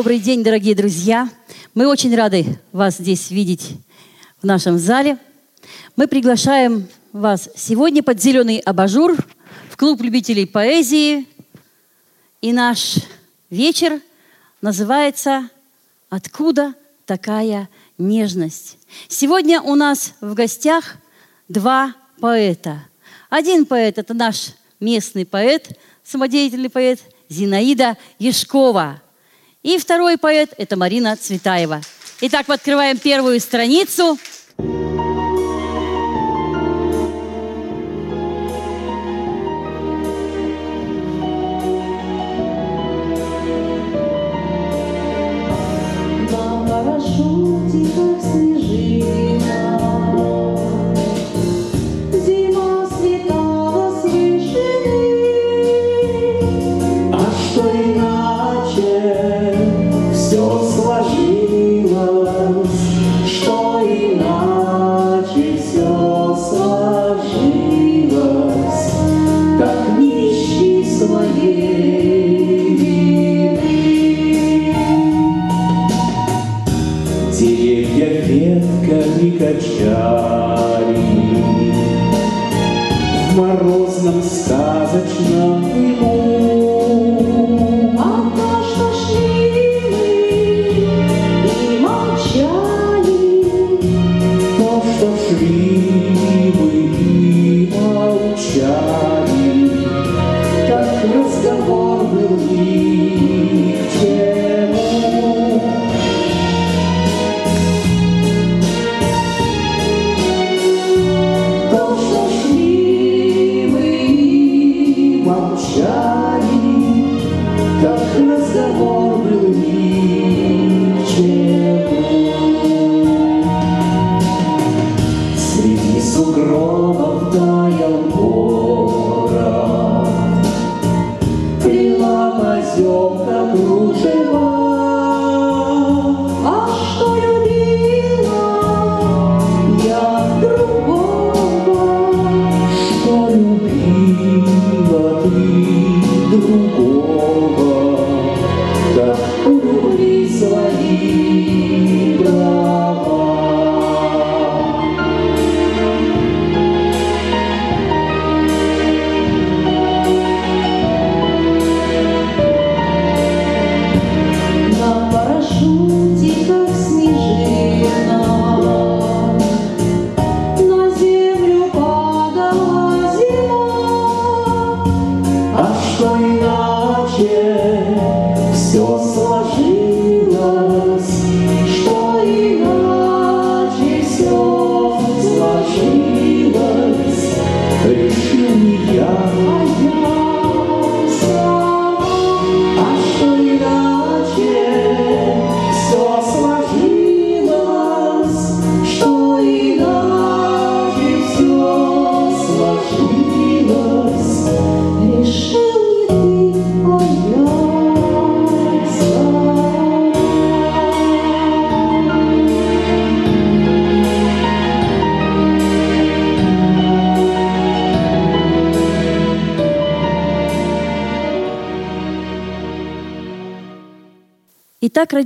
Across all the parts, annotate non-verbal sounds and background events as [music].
Добрый день, дорогие друзья. Мы очень рады вас здесь видеть в нашем зале. Мы приглашаем вас сегодня под зеленый абажур в клуб любителей поэзии. И наш вечер называется «Откуда такая нежность?». Сегодня у нас в гостях два поэта. Один поэт – это наш местный поэт, самодеятельный поэт Зинаида Ешкова – и второй поэт – это Марина Цветаева. Итак, мы открываем первую страницу.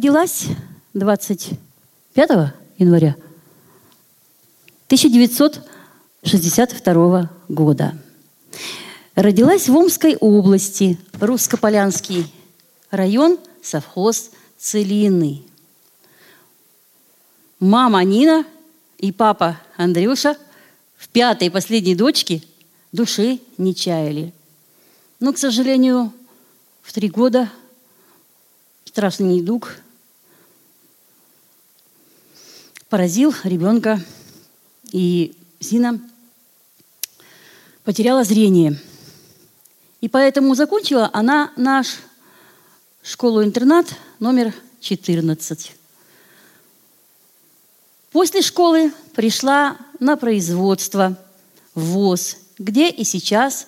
Родилась 25 января 1962 года. Родилась в Омской области, Русско-Полянский район, совхоз Целины. Мама Нина и папа Андрюша в пятой последней дочке души не чаяли. Но, к сожалению, в три года – страшный недуг поразил ребенка, и Зина потеряла зрение. И поэтому закончила она наш школу-интернат номер 14. После школы пришла на производство, в ВОЗ, где и сейчас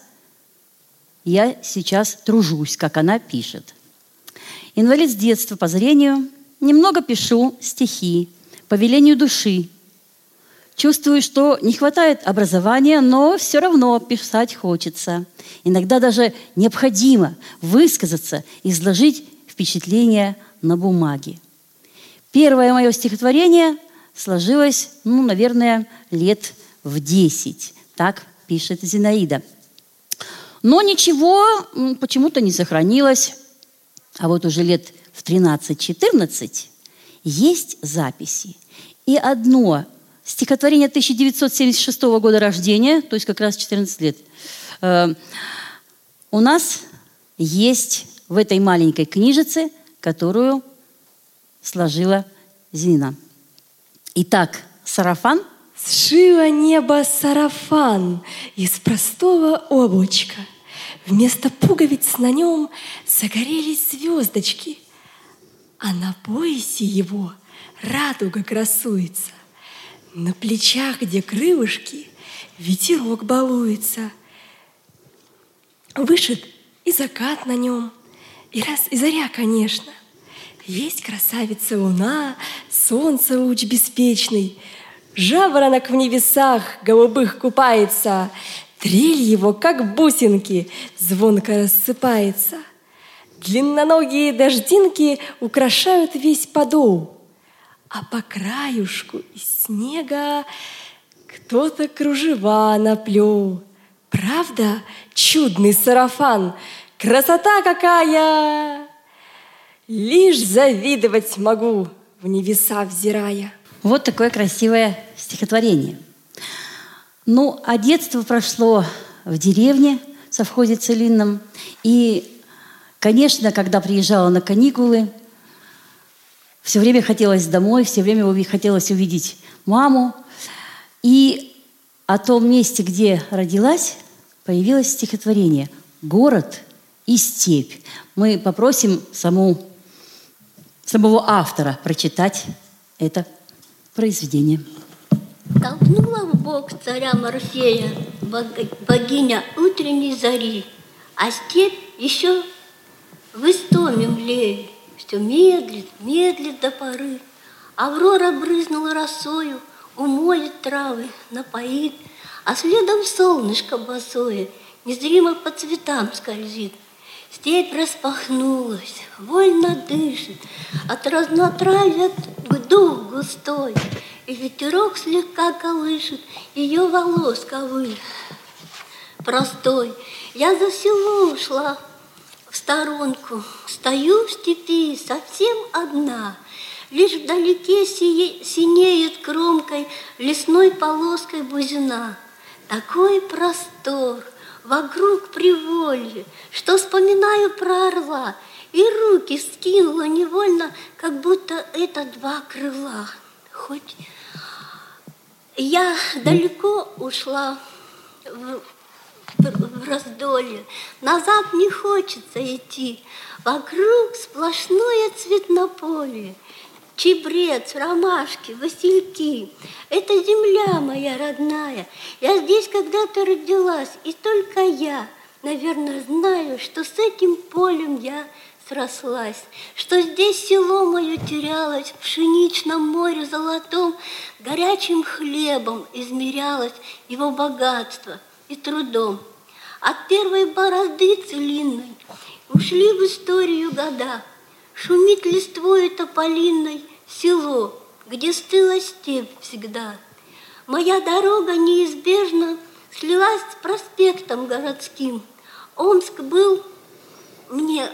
я сейчас тружусь, как она пишет инвалид с детства по зрению, немного пишу стихи по велению души. Чувствую, что не хватает образования, но все равно писать хочется. Иногда даже необходимо высказаться, изложить впечатления на бумаге. Первое мое стихотворение сложилось, ну, наверное, лет в десять. Так пишет Зинаида. Но ничего почему-то не сохранилось. А вот уже лет в 13-14 есть записи. И одно стихотворение 1976 года рождения, то есть как раз 14 лет, э, у нас есть в этой маленькой книжице, которую сложила Зина. Итак, сарафан – Сшило небо сарафан из простого облачка. Вместо пуговиц на нем загорелись звездочки, а на поясе его радуга красуется. На плечах, где крылышки, ветерок балуется. Вышит и закат на нем, и раз и заря, конечно. Есть красавица луна, солнце луч беспечный — Жаворонок в небесах голубых купается, Трель его, как бусинки, звонко рассыпается. Длинноногие дождинки украшают весь подол, А по краюшку из снега кто-то кружева наплел. Правда, чудный сарафан, красота какая! Лишь завидовать могу, в небеса взирая. Вот такое красивое стихотворение. Ну, а детство прошло в деревне совхозе Целинном. И, конечно, когда приезжала на каникулы, все время хотелось домой, все время хотелось увидеть маму. И о том месте, где родилась, появилось стихотворение «Город и степь». Мы попросим саму, самого автора прочитать это произведение. Толкнула в бок царя Морфея богиня утренней зари, а степь еще в истоме млеет, все медлит, медлит до поры. Аврора брызнула росою, умоет травы, напоит, а следом солнышко босое незримо по цветам скользит. Степь распахнулась, вольно дышит, от разнотравья дух густой, и ветерок слегка колышет ее волос ковы. Простой, я за село ушла в сторонку, стою в степи совсем одна, Лишь вдалеке сие, синеет кромкой лесной полоской бузина. Такой простор, вокруг приволье, что вспоминаю про орла, и руки скинула невольно, как будто это два крыла. Хоть я далеко ушла в, в раздолье, назад не хочется идти, вокруг сплошное цветнополе, чебрец, ромашки, васильки. Это земля моя родная. Я здесь когда-то родилась, и только я, наверное, знаю, что с этим полем я срослась, что здесь село мое терялось в пшеничном море золотом, горячим хлебом измерялось его богатство и трудом. От первой борозды целинной ушли в историю года, шумит листвою тополинной село, где стыла степь всегда. Моя дорога неизбежно слилась с проспектом городским. Омск был мне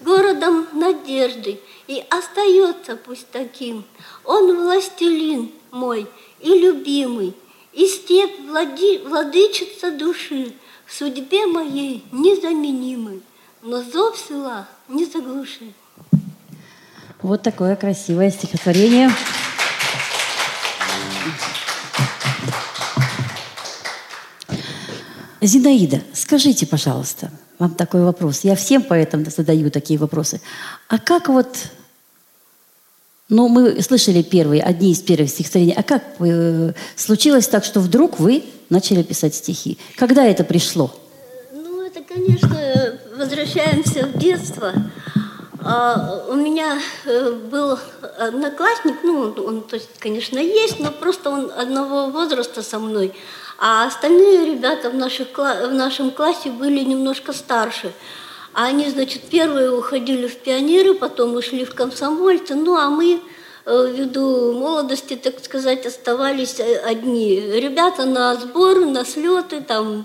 городом надежды и остается пусть таким. Он властелин мой и любимый, и степь влади, владычица души, в судьбе моей незаменимый, но зов села не заглушит. Вот такое красивое стихотворение. Зинаида, скажите, пожалуйста, вам такой вопрос. Я всем поэтам задаю такие вопросы. А как вот, ну, мы слышали первые, одни из первых стихотворений, а как э, случилось так, что вдруг вы начали писать стихи? Когда это пришло? Ну, это, конечно, возвращаемся в детство. А, у меня э, был одноклассник, ну, он, то есть, конечно, есть, но просто он одного возраста со мной. А остальные ребята в, наших, в нашем классе были немножко старше. А они, значит, первые уходили в пионеры, потом ушли в комсомольцы, ну а мы э, ввиду молодости, так сказать, оставались э, одни. Ребята на сборы, на слеты, там,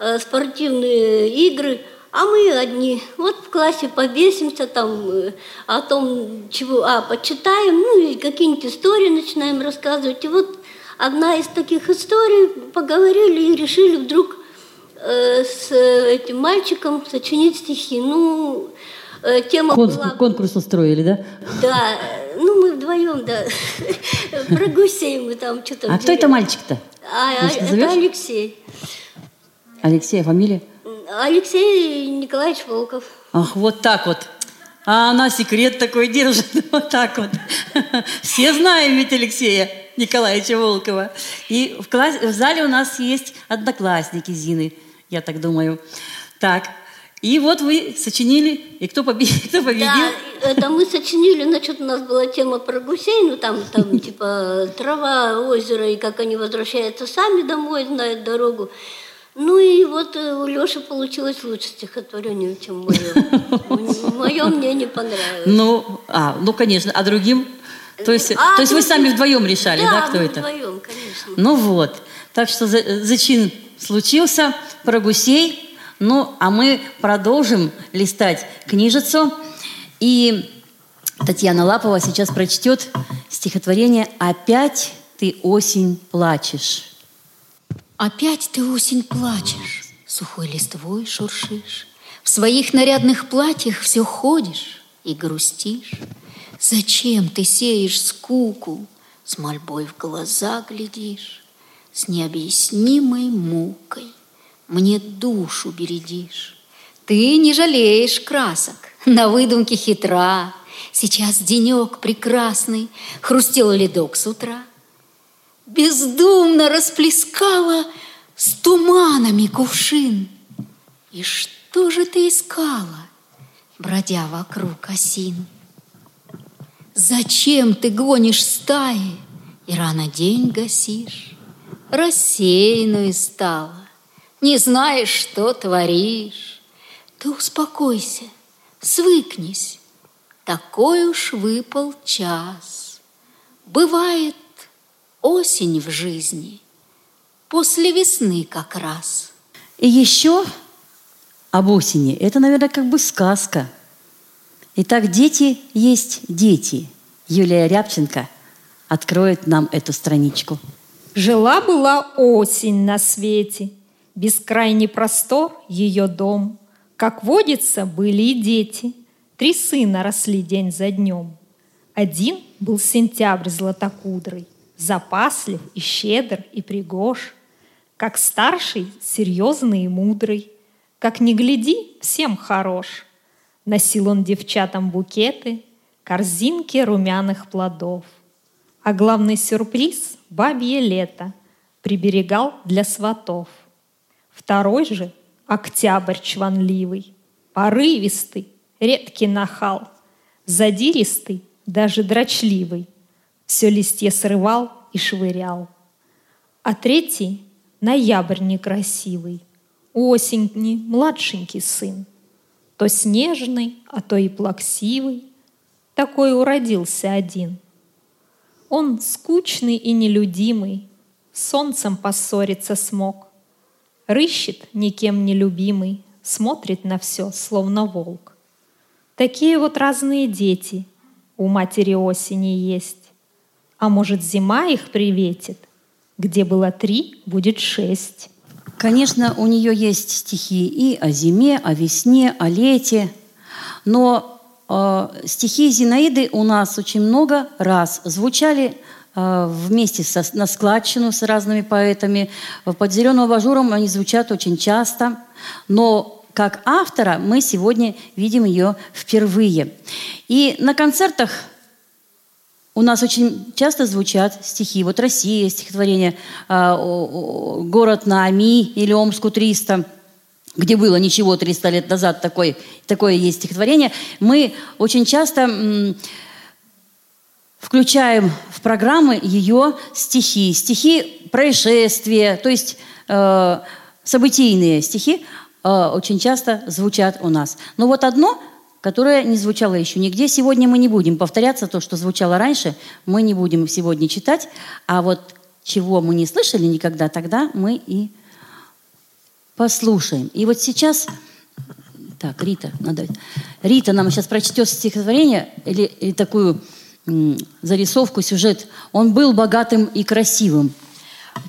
э, спортивные игры, а мы одни. Вот в классе побесимся там о том, чего, а, почитаем, ну и какие-нибудь истории начинаем рассказывать. И вот одна из таких историй, поговорили и решили вдруг Э, с этим мальчиком сочинить стихи. Ну, э, тема Конкурс, была... конкурс устроили, да? Да, ну мы вдвоем, да. [laughs] Про гусей мы там что-то... А кто это мальчик-то? А, а это Алексей. Алексей, а фамилия? Алексей Николаевич Волков. Ах, вот так вот. А она секрет такой держит. [laughs] Вот так вот. Все знаем ведь Алексея Николаевича Волкова. И в, класс... в зале у нас есть одноклассники Зины я так думаю. Так, и вот вы сочинили, и кто, побед... [laughs] кто победил? Да, это мы сочинили, значит, у нас была тема про гусей, ну там, там [laughs] типа трава, озеро, и как они возвращаются сами домой, знают дорогу. Ну и вот э, у Леши получилось лучше стихотворение, чем мое. [laughs] Мое мне не понравилось. Ну, а, ну, конечно, а другим? То есть, а, то есть вы сами вдвоем решали, да, да кто это? вдвоем, конечно. Ну вот, так что зачин случился про гусей. Ну, а мы продолжим листать книжицу. И Татьяна Лапова сейчас прочтет стихотворение «Опять ты осень плачешь». Опять ты осень плачешь, сухой листвой шуршишь, В своих нарядных платьях все ходишь и грустишь. Зачем ты сеешь скуку, с мольбой в глаза глядишь? С необъяснимой мукой мне душу бередишь. Ты не жалеешь красок, на выдумке хитра. Сейчас денек прекрасный, хрустел ледок с утра. Бездумно расплескала с туманами кувшин. И что же ты искала, бродя вокруг осин? Зачем ты гонишь стаи и рано день гасишь? Рассеянной стала, не знаешь, что творишь. Ты успокойся, свыкнись, такой уж выпал час. Бывает осень в жизни, после весны как раз. И еще об осени. Это, наверное, как бы сказка. Итак, дети есть дети. Юлия Рябченко откроет нам эту страничку. Жила-была осень на свете, Бескрайний простор ее дом. Как водится, были и дети. Три сына росли день за днем. Один был сентябрь златокудрый, Запаслив и щедр и пригож. Как старший, серьезный и мудрый, Как не гляди, всем хорош. Носил он девчатам букеты, Корзинки румяных плодов. А главный сюрприз – бабье лето – приберегал для сватов. Второй же – октябрь чванливый, порывистый, редкий нахал, задиристый, даже дрочливый, все листья срывал и швырял. А третий – ноябрь некрасивый, осенний младшенький сын, то снежный, а то и плаксивый, такой уродился один – он скучный и нелюдимый, Солнцем поссориться смог. Рыщет, никем не любимый, Смотрит на все, словно волк. Такие вот разные дети У матери осени есть. А может, зима их приветит? Где было три, будет шесть. Конечно, у нее есть стихи и о зиме, о весне, о лете, но Э, стихи Зинаиды у нас очень много раз звучали э, вместе со, на складчину с разными поэтами. Под зеленым абажуром они звучат очень часто, но как автора мы сегодня видим ее впервые. И на концертах у нас очень часто звучат стихи. Вот «Россия», стихотворение э, «Город на Ами» или «Омску 300» где было ничего 300 лет назад, такое, такое есть стихотворение, мы очень часто включаем в программы ее стихи, стихи происшествия, то есть э, событийные стихи. э, очень часто звучат у нас. Но вот одно, которое не звучало еще нигде, сегодня мы не будем повторяться, то, что звучало раньше, мы не будем сегодня читать, а вот чего мы не слышали никогда, тогда мы и послушаем. И вот сейчас... Так, Рита, надо... Рита нам сейчас прочтет стихотворение или, или такую зарисовку, сюжет. Он был богатым и красивым.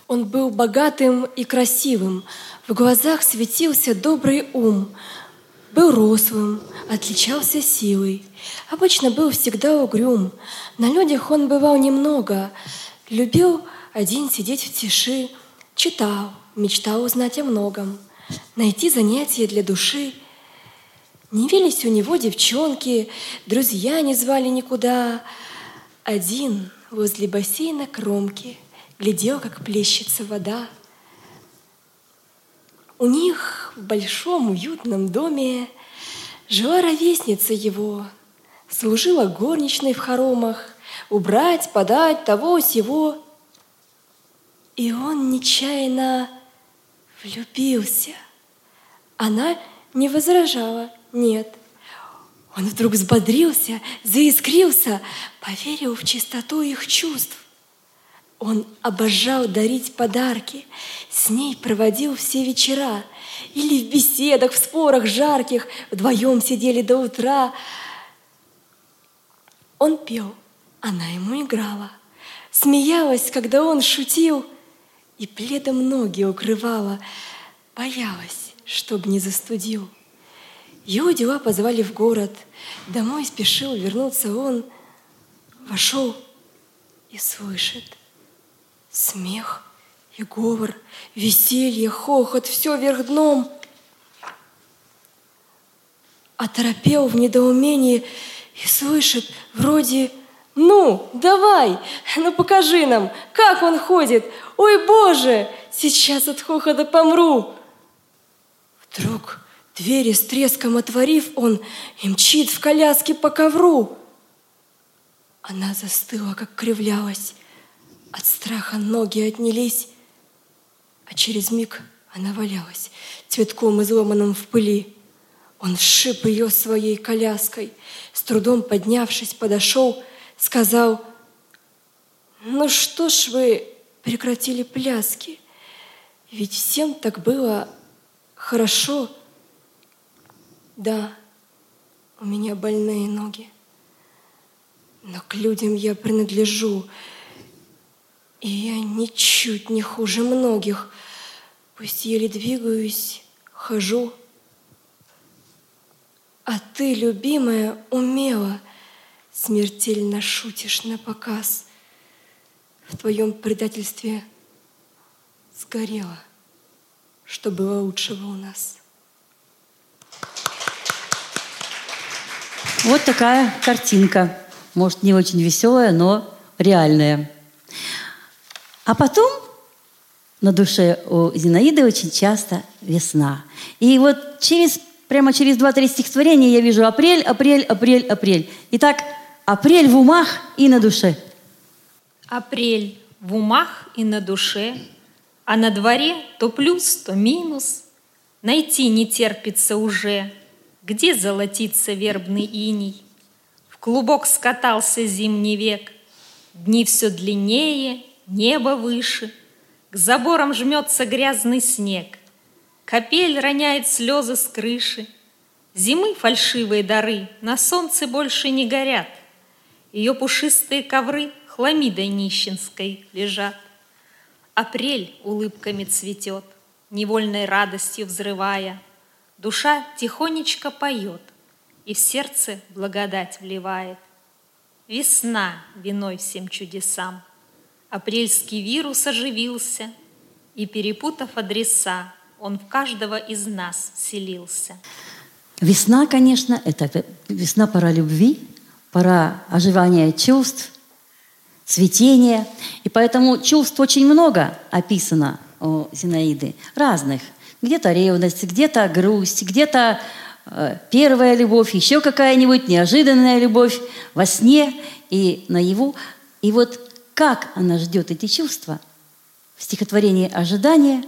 Он был богатым и красивым, в глазах светился добрый ум, был рослым, отличался силой, обычно был всегда угрюм, на людях он бывал немного, любил один сидеть в тиши, читал, мечтал узнать о многом, найти занятия для души. Не вились у него девчонки, друзья не звали никуда. Один возле бассейна кромки глядел, как плещется вода. У них в большом уютном доме жила ровесница его, служила горничной в хоромах, убрать, подать того сего. И он нечаянно влюбился. Она не возражала, нет. Он вдруг взбодрился, заискрился, поверил в чистоту их чувств. Он обожал дарить подарки, с ней проводил все вечера, или в беседах, в спорах жарких вдвоем сидели до утра. Он пел, она ему играла, смеялась, когда он шутил, и пледом ноги укрывала, боялась, чтоб не застудил. Его дела позвали в город, домой спешил вернуться он, вошел и слышит — Смех и говор, веселье, хохот, все вверх дном. Оторопел в недоумении и слышит вроде «Ну, давай, ну покажи нам, как он ходит! Ой, Боже, сейчас от хохота помру!» Вдруг двери с треском отворив, он и мчит в коляске по ковру. Она застыла, как кривлялась, от страха ноги отнялись, а через миг она валялась, цветком изломанным в пыли. Он сшиб ее своей коляской, с трудом поднявшись, подошел, сказал, «Ну что ж вы прекратили пляски? Ведь всем так было хорошо. Да, у меня больные ноги, но к людям я принадлежу, и я ничуть не хуже многих, пусть еле двигаюсь, хожу. А ты, любимая, умела, смертельно шутишь на показ. В твоем предательстве сгорело, что было лучшего у нас. Вот такая картинка. Может, не очень веселая, но реальная. А потом на душе у Зинаиды очень часто весна. И вот через, прямо через два-три стихотворения я вижу апрель, апрель, апрель, апрель. Итак, апрель в умах и на душе. Апрель в умах и на душе, а на дворе то плюс, то минус. Найти не терпится уже, где золотится вербный иней. В клубок скатался зимний век, дни все длиннее, небо выше, К заборам жмется грязный снег, Капель роняет слезы с крыши, Зимы фальшивые дары На солнце больше не горят, Ее пушистые ковры Хламидой нищенской лежат. Апрель улыбками цветет, Невольной радостью взрывая, Душа тихонечко поет И в сердце благодать вливает. Весна виной всем чудесам — Апрельский вирус оживился, и, перепутав адреса, он в каждого из нас селился. Весна, конечно, это весна пора любви, пора оживания чувств, цветения. И поэтому чувств очень много описано у Зинаиды, разных. Где-то ревность, где-то грусть, где-то э, первая любовь, еще какая-нибудь неожиданная любовь во сне и наяву. И вот как она ждет эти чувства в стихотворении «Ожидание»,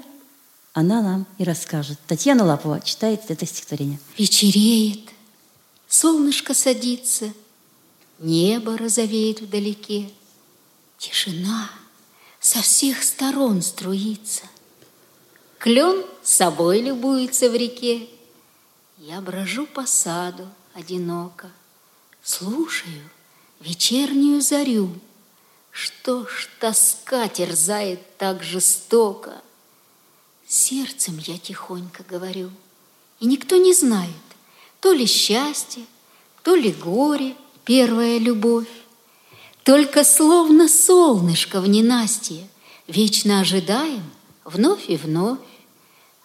она нам и расскажет. Татьяна Лапова читает это стихотворение. Вечереет, солнышко садится, небо розовеет вдалеке. Тишина со всех сторон струится. Клен собой любуется в реке. Я брожу по саду одиноко, Слушаю вечернюю зарю. Что ж тоска терзает так жестоко? Сердцем я тихонько говорю, И никто не знает, то ли счастье, то ли горе, первая любовь. Только словно солнышко в ненастье Вечно ожидаем вновь и вновь.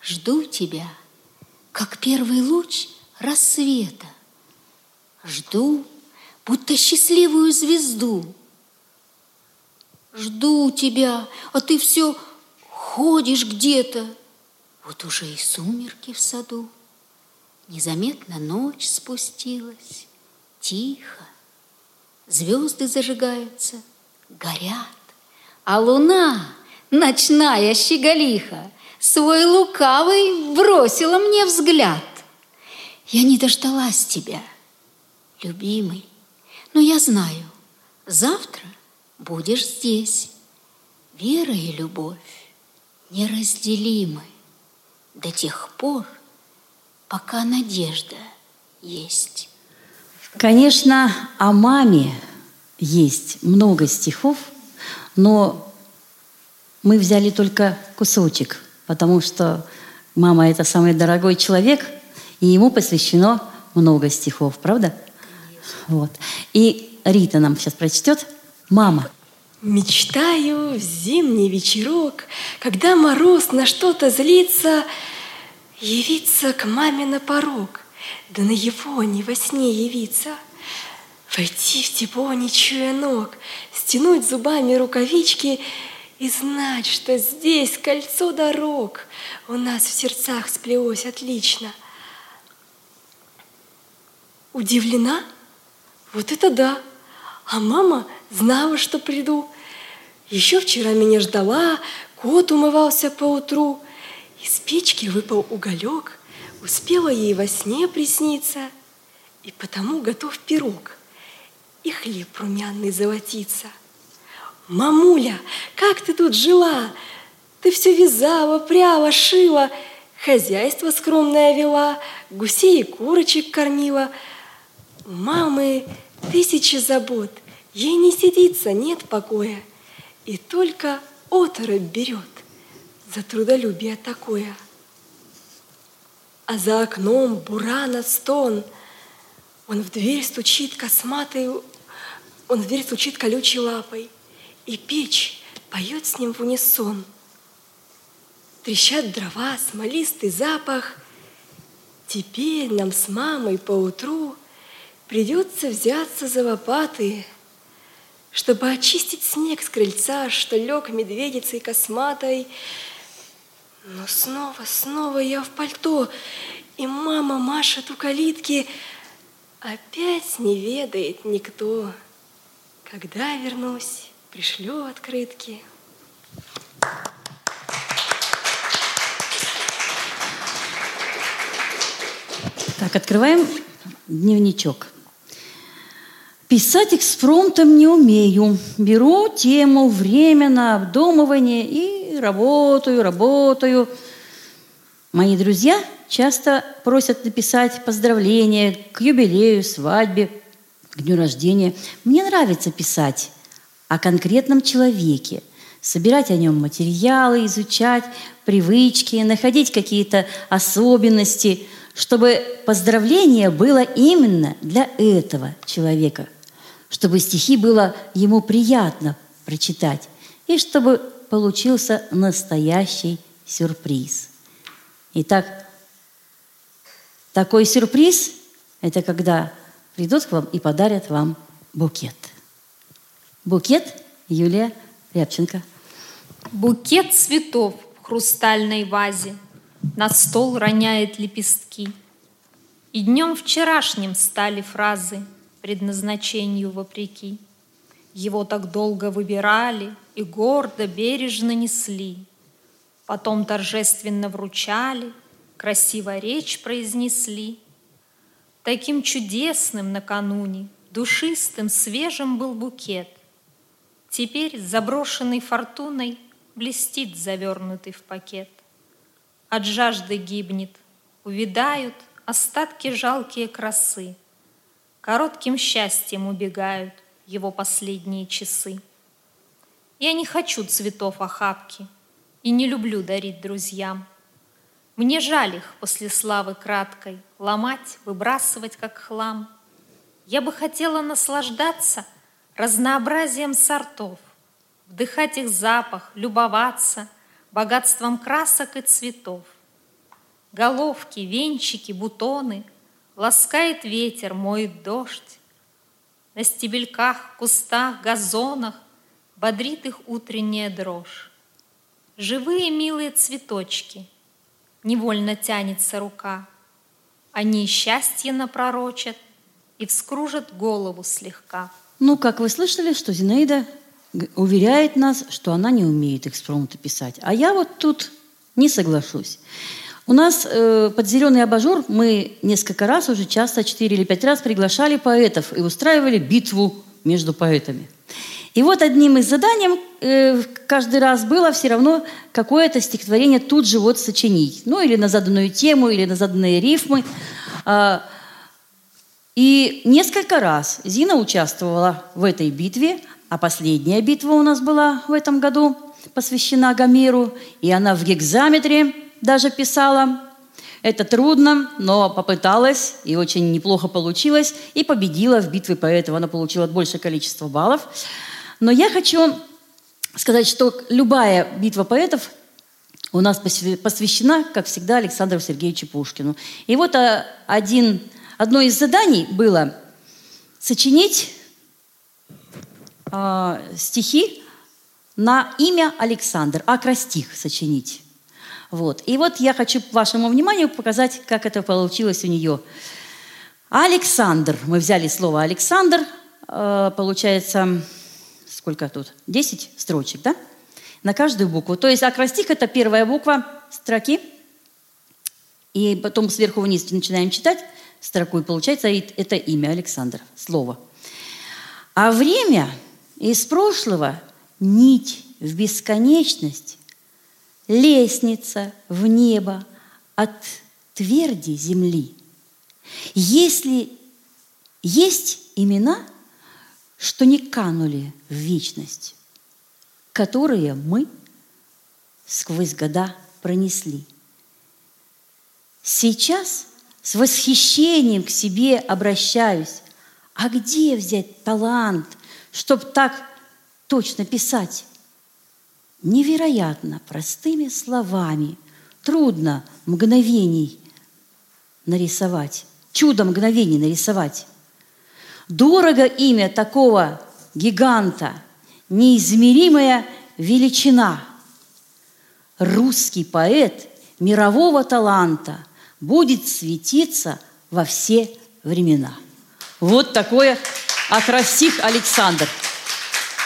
Жду тебя, как первый луч рассвета. Жду, будто счастливую звезду. Жду тебя, а ты все ходишь где-то. Вот уже и сумерки в саду. Незаметно ночь спустилась, тихо. Звезды зажигаются, горят, а луна, ночная щеголиха, свой лукавый бросила мне взгляд. Я не дождалась тебя, любимый, но я знаю, завтра будешь здесь. Вера и любовь неразделимы до тех пор, пока надежда есть. Конечно, о маме есть много стихов, но мы взяли только кусочек, потому что мама – это самый дорогой человек, и ему посвящено много стихов, правда? Вот. И Рита нам сейчас прочтет «Мама». Мечтаю в зимний вечерок, когда мороз на что-то злится, явиться к маме на порог, да на его не во сне явиться. Войти в тепло, не чуя ног, стянуть зубами рукавички и знать, что здесь кольцо дорог у нас в сердцах сплелось отлично. Удивлена? Вот это да! А мама знала, что приду. Еще вчера меня ждала, кот умывался по утру. Из печки выпал уголек, успела ей во сне присниться, и потому готов пирог, и хлеб румяный золотится. Мамуля, как ты тут жила? Ты все вязала, пряла, шила, хозяйство скромное вела, гусей и курочек кормила. Мамы тысячи забот, ей не сидится, нет покоя, и только оторопь берет за трудолюбие такое. А за окном бурана стон, он в дверь стучит косматой, он в дверь стучит колючей лапой, и печь поет с ним в унисон. Трещат дрова, смолистый запах. Теперь нам с мамой поутру придется взяться за лопаты, чтобы очистить снег с крыльца, что лег медведицей косматой. Но снова, снова я в пальто, и мама машет у калитки. Опять не ведает никто, когда вернусь, пришлю открытки. Так, открываем дневничок. Писать экспромтом не умею. Беру тему, время на обдумывание работаю, работаю. Мои друзья часто просят написать поздравления к юбилею, свадьбе, к дню рождения. Мне нравится писать о конкретном человеке, собирать о нем материалы, изучать привычки, находить какие-то особенности, чтобы поздравление было именно для этого человека – чтобы стихи было ему приятно прочитать, и чтобы получился настоящий сюрприз. Итак, такой сюрприз – это когда придут к вам и подарят вам букет. Букет Юлия Рябченко. Букет цветов в хрустальной вазе На стол роняет лепестки. И днем вчерашним стали фразы – предназначению вопреки. Его так долго выбирали и гордо, бережно несли. Потом торжественно вручали, красиво речь произнесли. Таким чудесным накануне, душистым, свежим был букет. Теперь, заброшенный фортуной, блестит завернутый в пакет. От жажды гибнет, увядают остатки жалкие красы. Коротким счастьем убегают его последние часы. Я не хочу цветов охапки и не люблю дарить друзьям. Мне жаль их после славы краткой ломать, выбрасывать как хлам. Я бы хотела наслаждаться разнообразием сортов, вдыхать их запах, любоваться богатством красок и цветов. Головки, венчики, бутоны ласкает ветер, моет дождь. На стебельках, кустах, газонах бодрит их утренняя дрожь. Живые милые цветочки, невольно тянется рука. Они счастье напророчат и вскружат голову слегка. Ну, как вы слышали, что Зинаида уверяет нас, что она не умеет экспромты писать. А я вот тут не соглашусь. У нас э, под «Зеленый абажур» мы несколько раз, уже часто, четыре или пять раз приглашали поэтов и устраивали битву между поэтами. И вот одним из заданий э, каждый раз было все равно какое-то стихотворение тут же вот сочинить. Ну, или на заданную тему, или на заданные рифмы. А, и несколько раз Зина участвовала в этой битве, а последняя битва у нас была в этом году посвящена Гомеру, и она в гекзаметре даже писала. Это трудно, но попыталась, и очень неплохо получилось, и победила в битве поэтов. Она получила большее количество баллов. Но я хочу сказать, что любая битва поэтов у нас посвящена, как всегда, Александру Сергеевичу Пушкину. И вот а, один, одно из заданий было сочинить э, стихи на имя Александр, акростих сочинить. Вот. И вот я хочу вашему вниманию показать, как это получилось у нее. Александр. Мы взяли слово Александр. Э, получается, сколько тут? Десять строчек, да? На каждую букву. То есть акростих – это первая буква строки. И потом сверху вниз начинаем читать строку, и получается это имя Александр, слово. А время из прошлого – нить в бесконечность лестница в небо от тверди земли. Если есть имена, что не канули в вечность, которые мы сквозь года пронесли. Сейчас с восхищением к себе обращаюсь. А где взять талант, чтобы так точно писать? Невероятно простыми словами. Трудно мгновений нарисовать, чудо мгновений нарисовать. Дорого имя такого гиганта, неизмеримая величина. Русский поэт мирового таланта будет светиться во все времена. Вот такое Акрасих Александр.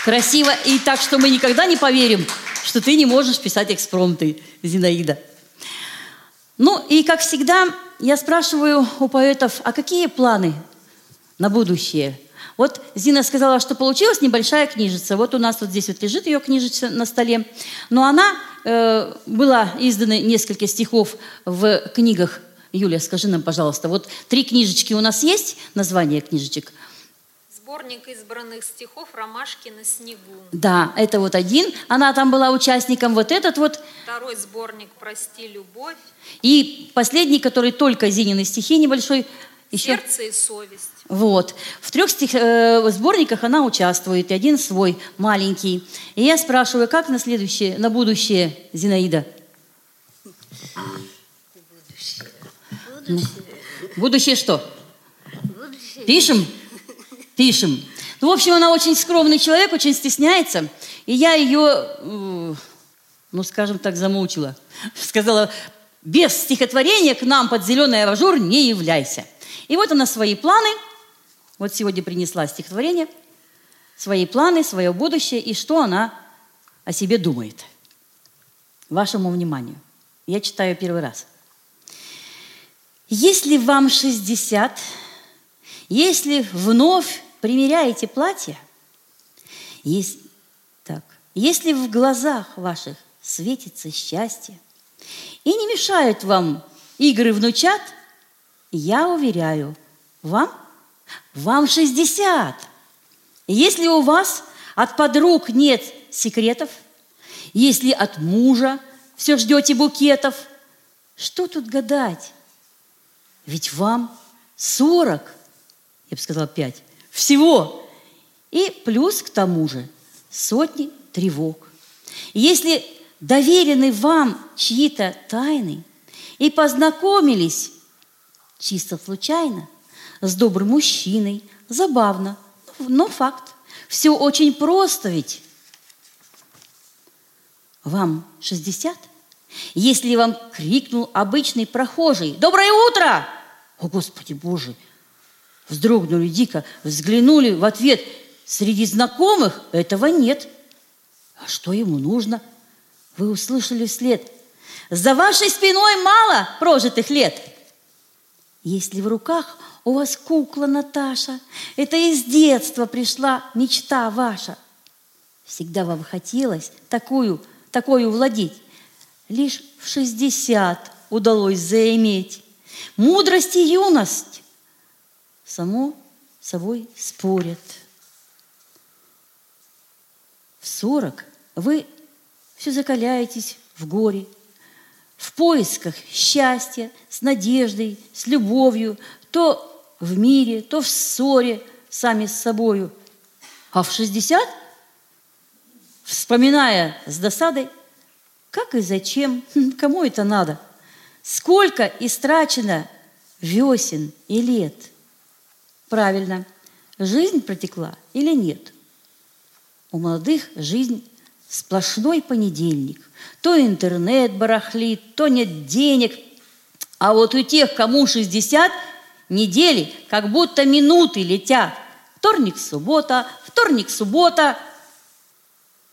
Красиво и так, что мы никогда не поверим, что ты не можешь писать экспромты, Зинаида. Ну и, как всегда, я спрашиваю у поэтов, а какие планы на будущее? Вот Зина сказала, что получилась небольшая книжица. Вот у нас вот здесь вот лежит ее книжица на столе. Но она э, была издана несколько стихов в книгах. Юля, скажи нам, пожалуйста, вот три книжечки у нас есть, название книжечек – Сборник избранных стихов «Ромашки на снегу». Да, это вот один. Она там была участником. Вот этот вот. Второй сборник «Прости, любовь». И последний, который только Зинины стихи небольшой. Еще... Сердце и совесть. Вот. В трех стих, э, сборниках она участвует, и один свой, маленький. И я спрашиваю, как на следующее, на будущее, Зинаида? Будущее. Будущее. Будущее что? Будущее. Пишем? Пишем. Ну, в общем, она очень скромный человек, очень стесняется. И я ее, э, ну, скажем так, замучила. [laughs] Сказала, без стихотворения к нам под зеленый абажур не являйся. И вот она свои планы, вот сегодня принесла стихотворение, свои планы, свое будущее и что она о себе думает. вашему вниманию. Я читаю первый раз. Если вам 60, если вновь примеряете платье, есть, так, если в глазах ваших светится счастье и не мешают вам игры внучат, я уверяю, вам, вам 60. Если у вас от подруг нет секретов, если от мужа все ждете букетов, что тут гадать? Ведь вам 40, я бы сказала 5, всего. И плюс к тому же сотни тревог. Если доверены вам чьи-то тайны и познакомились чисто случайно с добрым мужчиной, забавно, но факт. Все очень просто ведь. Вам 60? Если вам крикнул обычный прохожий «Доброе утро!» О, Господи Боже! Вздрогнули дико, взглянули в ответ. Среди знакомых этого нет. А что ему нужно? Вы услышали вслед. За вашей спиной мало прожитых лет. Если в руках у вас кукла Наташа, это из детства пришла мечта ваша. Всегда вам хотелось такую, такую владеть. Лишь в шестьдесят удалось заиметь. Мудрость и юность само собой спорят. В сорок вы все закаляетесь в горе, в поисках счастья, с надеждой, с любовью, то в мире, то в ссоре сами с собою. А в 60, вспоминая с досадой, как и зачем, кому это надо, сколько истрачено весен и лет. Правильно, жизнь протекла или нет? У молодых жизнь сплошной понедельник. То интернет барахлит, то нет денег. А вот у тех, кому 60, недели как будто минуты летят. Вторник, суббота, вторник, суббота.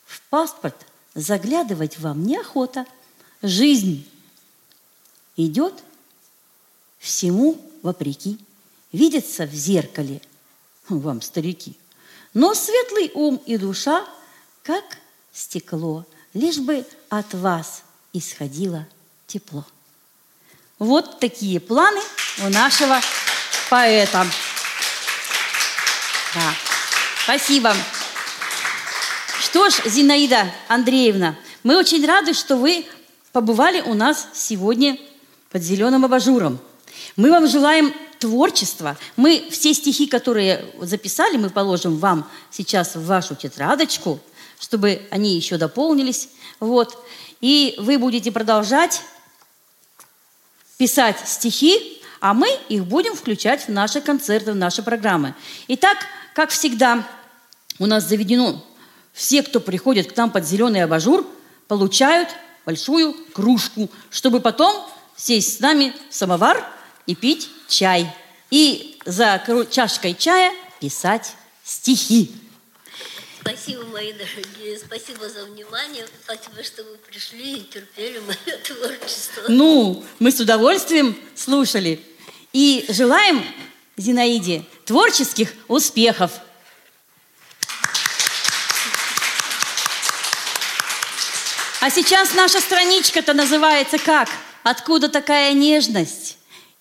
В паспорт заглядывать вам неохота. Жизнь идет всему вопреки. Видится в зеркале вам, старики. Но светлый ум и душа, как стекло, лишь бы от вас исходило тепло. Вот такие планы у нашего поэта. Да. Спасибо. Что ж, Зинаида Андреевна, мы очень рады, что вы побывали у нас сегодня под зеленым абажуром. Мы вам желаем творчества. Мы все стихи, которые записали, мы положим вам сейчас в вашу тетрадочку – чтобы они еще дополнились. Вот. И вы будете продолжать писать стихи, а мы их будем включать в наши концерты, в наши программы. Итак, как всегда, у нас заведено, все, кто приходит к нам под зеленый абажур, получают большую кружку, чтобы потом сесть с нами в самовар и пить чай. И за чашкой чая писать стихи. Спасибо, мои дорогие, спасибо за внимание, спасибо, что вы пришли и терпели мое творчество. Ну, мы с удовольствием слушали. И желаем Зинаиде творческих успехов. А сейчас наша страничка-то называется как? Откуда такая нежность?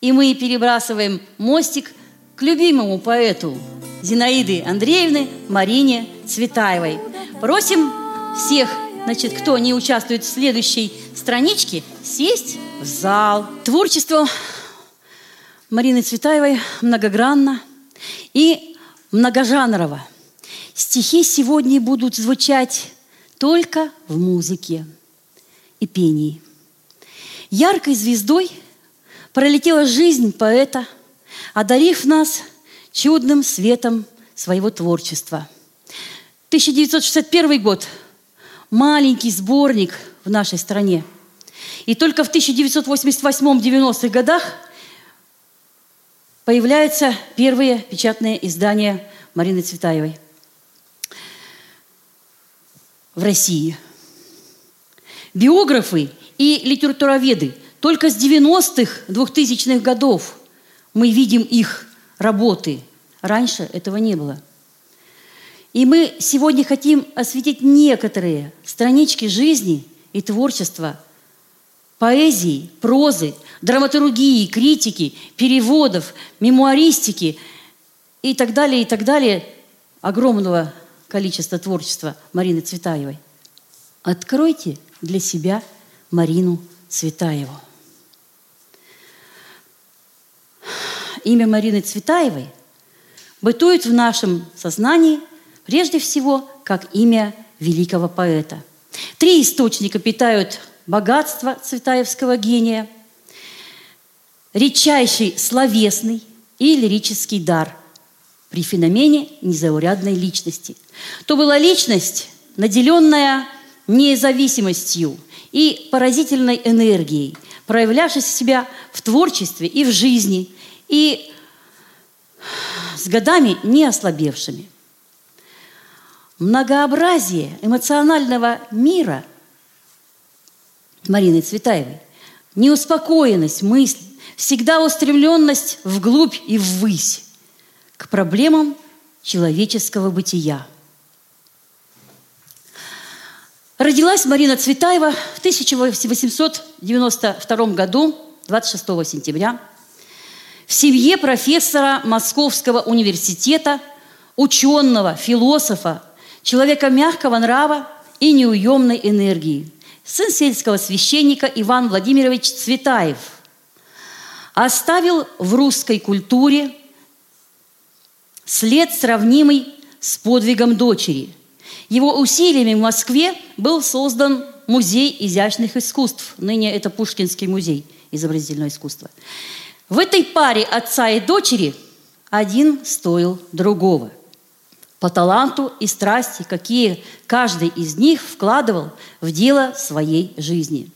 И мы перебрасываем мостик к любимому поэту Зинаиды Андреевны Марине Цветаевой. Просим всех, значит, кто не участвует в следующей страничке, сесть в зал. Творчество Марины Цветаевой многогранно и многожанрово. Стихи сегодня будут звучать только в музыке и пении. Яркой звездой пролетела жизнь поэта, одарив нас чудным светом своего творчества. 1961 год – маленький сборник в нашей стране. И только в 1988-90-х годах появляются первые печатные издания Марины Цветаевой в России. Биографы и литературоведы только с 90-х, 2000-х годов мы видим их работы. Раньше этого не было. И мы сегодня хотим осветить некоторые странички жизни и творчества поэзии, прозы, драматургии, критики, переводов, мемуаристики и так далее, и так далее огромного количества творчества Марины Цветаевой. Откройте для себя Марину Цветаеву. Имя Марины Цветаевой бытует в нашем сознании прежде всего как имя великого поэта. Три источника питают богатство цветаевского гения, редчайший словесный и лирический дар при феномене незаурядной личности. То была личность, наделенная независимостью и поразительной энергией, проявлявшись себя в творчестве и в жизни, и с годами не ослабевшими. Многообразие эмоционального мира Марины Цветаевой, неуспокоенность мысли, всегда устремленность вглубь и ввысь к проблемам человеческого бытия – Родилась Марина Цветаева в 1892 году, 26 сентября, в семье профессора Московского университета, ученого, философа, человека мягкого нрава и неуемной энергии. Сын сельского священника Иван Владимирович Цветаев оставил в русской культуре след, сравнимый с подвигом дочери – его усилиями в Москве был создан музей изящных искусств. Ныне это Пушкинский музей изобразительного искусства. В этой паре отца и дочери один стоил другого. По таланту и страсти, какие каждый из них вкладывал в дело своей жизни.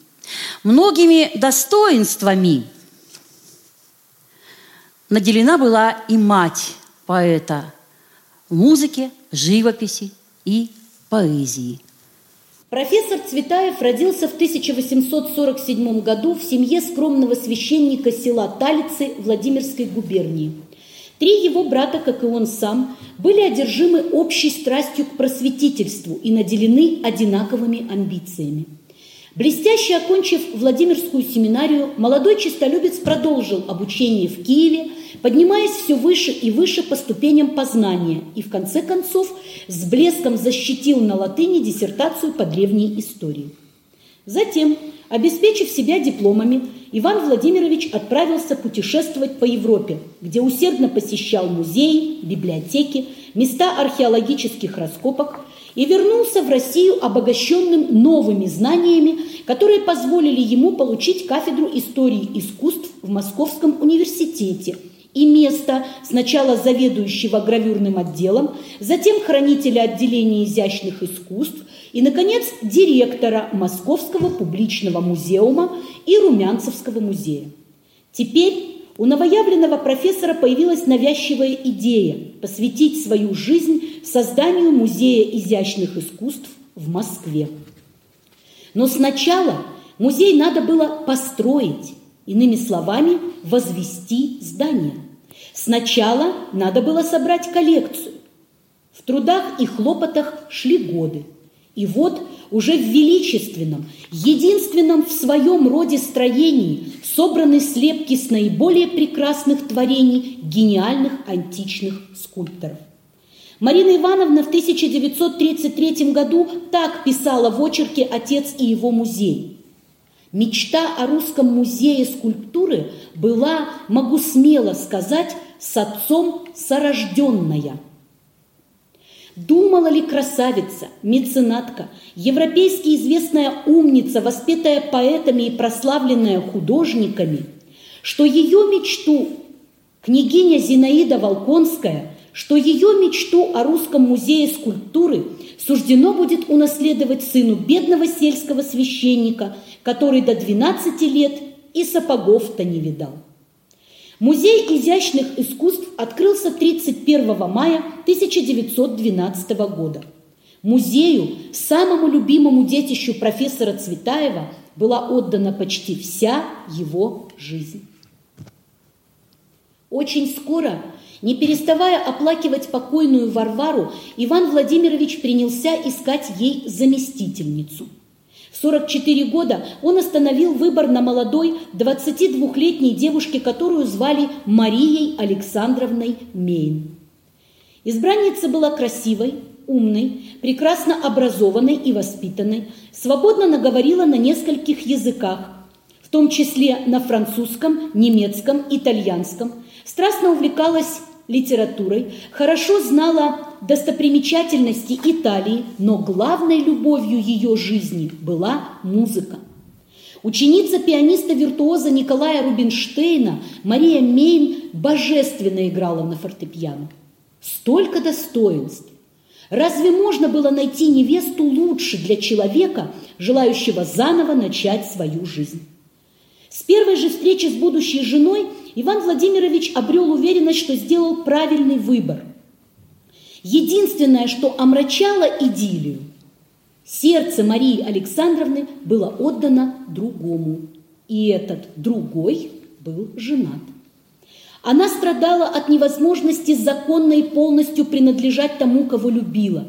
Многими достоинствами наделена была и мать поэта в музыке, живописи и поэзии. Профессор Цветаев родился в 1847 году в семье скромного священника села Талицы Владимирской губернии. Три его брата, как и он сам, были одержимы общей страстью к просветительству и наделены одинаковыми амбициями. Блестяще окончив Владимирскую семинарию, молодой честолюбец продолжил обучение в Киеве, поднимаясь все выше и выше по ступеням познания и, в конце концов, с блеском защитил на латыни диссертацию по древней истории. Затем, обеспечив себя дипломами, Иван Владимирович отправился путешествовать по Европе, где усердно посещал музеи, библиотеки, места археологических раскопок и вернулся в Россию обогащенным новыми знаниями, которые позволили ему получить кафедру истории искусств в Московском университете и место сначала заведующего гравюрным отделом, затем хранителя отделения изящных искусств и, наконец, директора Московского публичного музеума и Румянцевского музея. Теперь у новоявленного профессора появилась навязчивая идея посвятить свою жизнь созданию Музея изящных искусств в Москве. Но сначала музей надо было построить, иными словами, возвести здание. Сначала надо было собрать коллекцию. В трудах и хлопотах шли годы. И вот уже в величественном, единственном в своем роде строении собраны слепки с наиболее прекрасных творений гениальных античных скульпторов. Марина Ивановна в 1933 году так писала в очерке «Отец и его музей». Мечта о русском музее скульптуры была, могу смело сказать, с отцом сорожденная – Думала ли красавица, меценатка, европейски известная умница, воспетая поэтами и прославленная художниками, что ее мечту княгиня Зинаида Волконская, что ее мечту о русском музее скульптуры суждено будет унаследовать сыну бедного сельского священника, который до 12 лет и сапогов-то не видал. Музей изящных искусств открылся 31 мая 1912 года. Музею, самому любимому детищу профессора Цветаева, была отдана почти вся его жизнь. Очень скоро, не переставая оплакивать покойную Варвару, Иван Владимирович принялся искать ей заместительницу. В 44 года он остановил выбор на молодой 22-летней девушке, которую звали Марией Александровной Мейн. Избранница была красивой, умной, прекрасно образованной и воспитанной, свободно наговорила на нескольких языках, в том числе на французском, немецком, итальянском, страстно увлекалась литературой, хорошо знала достопримечательности Италии, но главной любовью ее жизни была музыка. Ученица пианиста-виртуоза Николая Рубинштейна Мария Мейн божественно играла на фортепиано. Столько достоинств! Разве можно было найти невесту лучше для человека, желающего заново начать свою жизнь? С первой же встречи с будущей женой Иван Владимирович обрел уверенность, что сделал правильный выбор. Единственное, что омрачало идиллию, сердце Марии Александровны было отдано другому, и этот другой был женат. Она страдала от невозможности законно и полностью принадлежать тому, кого любила.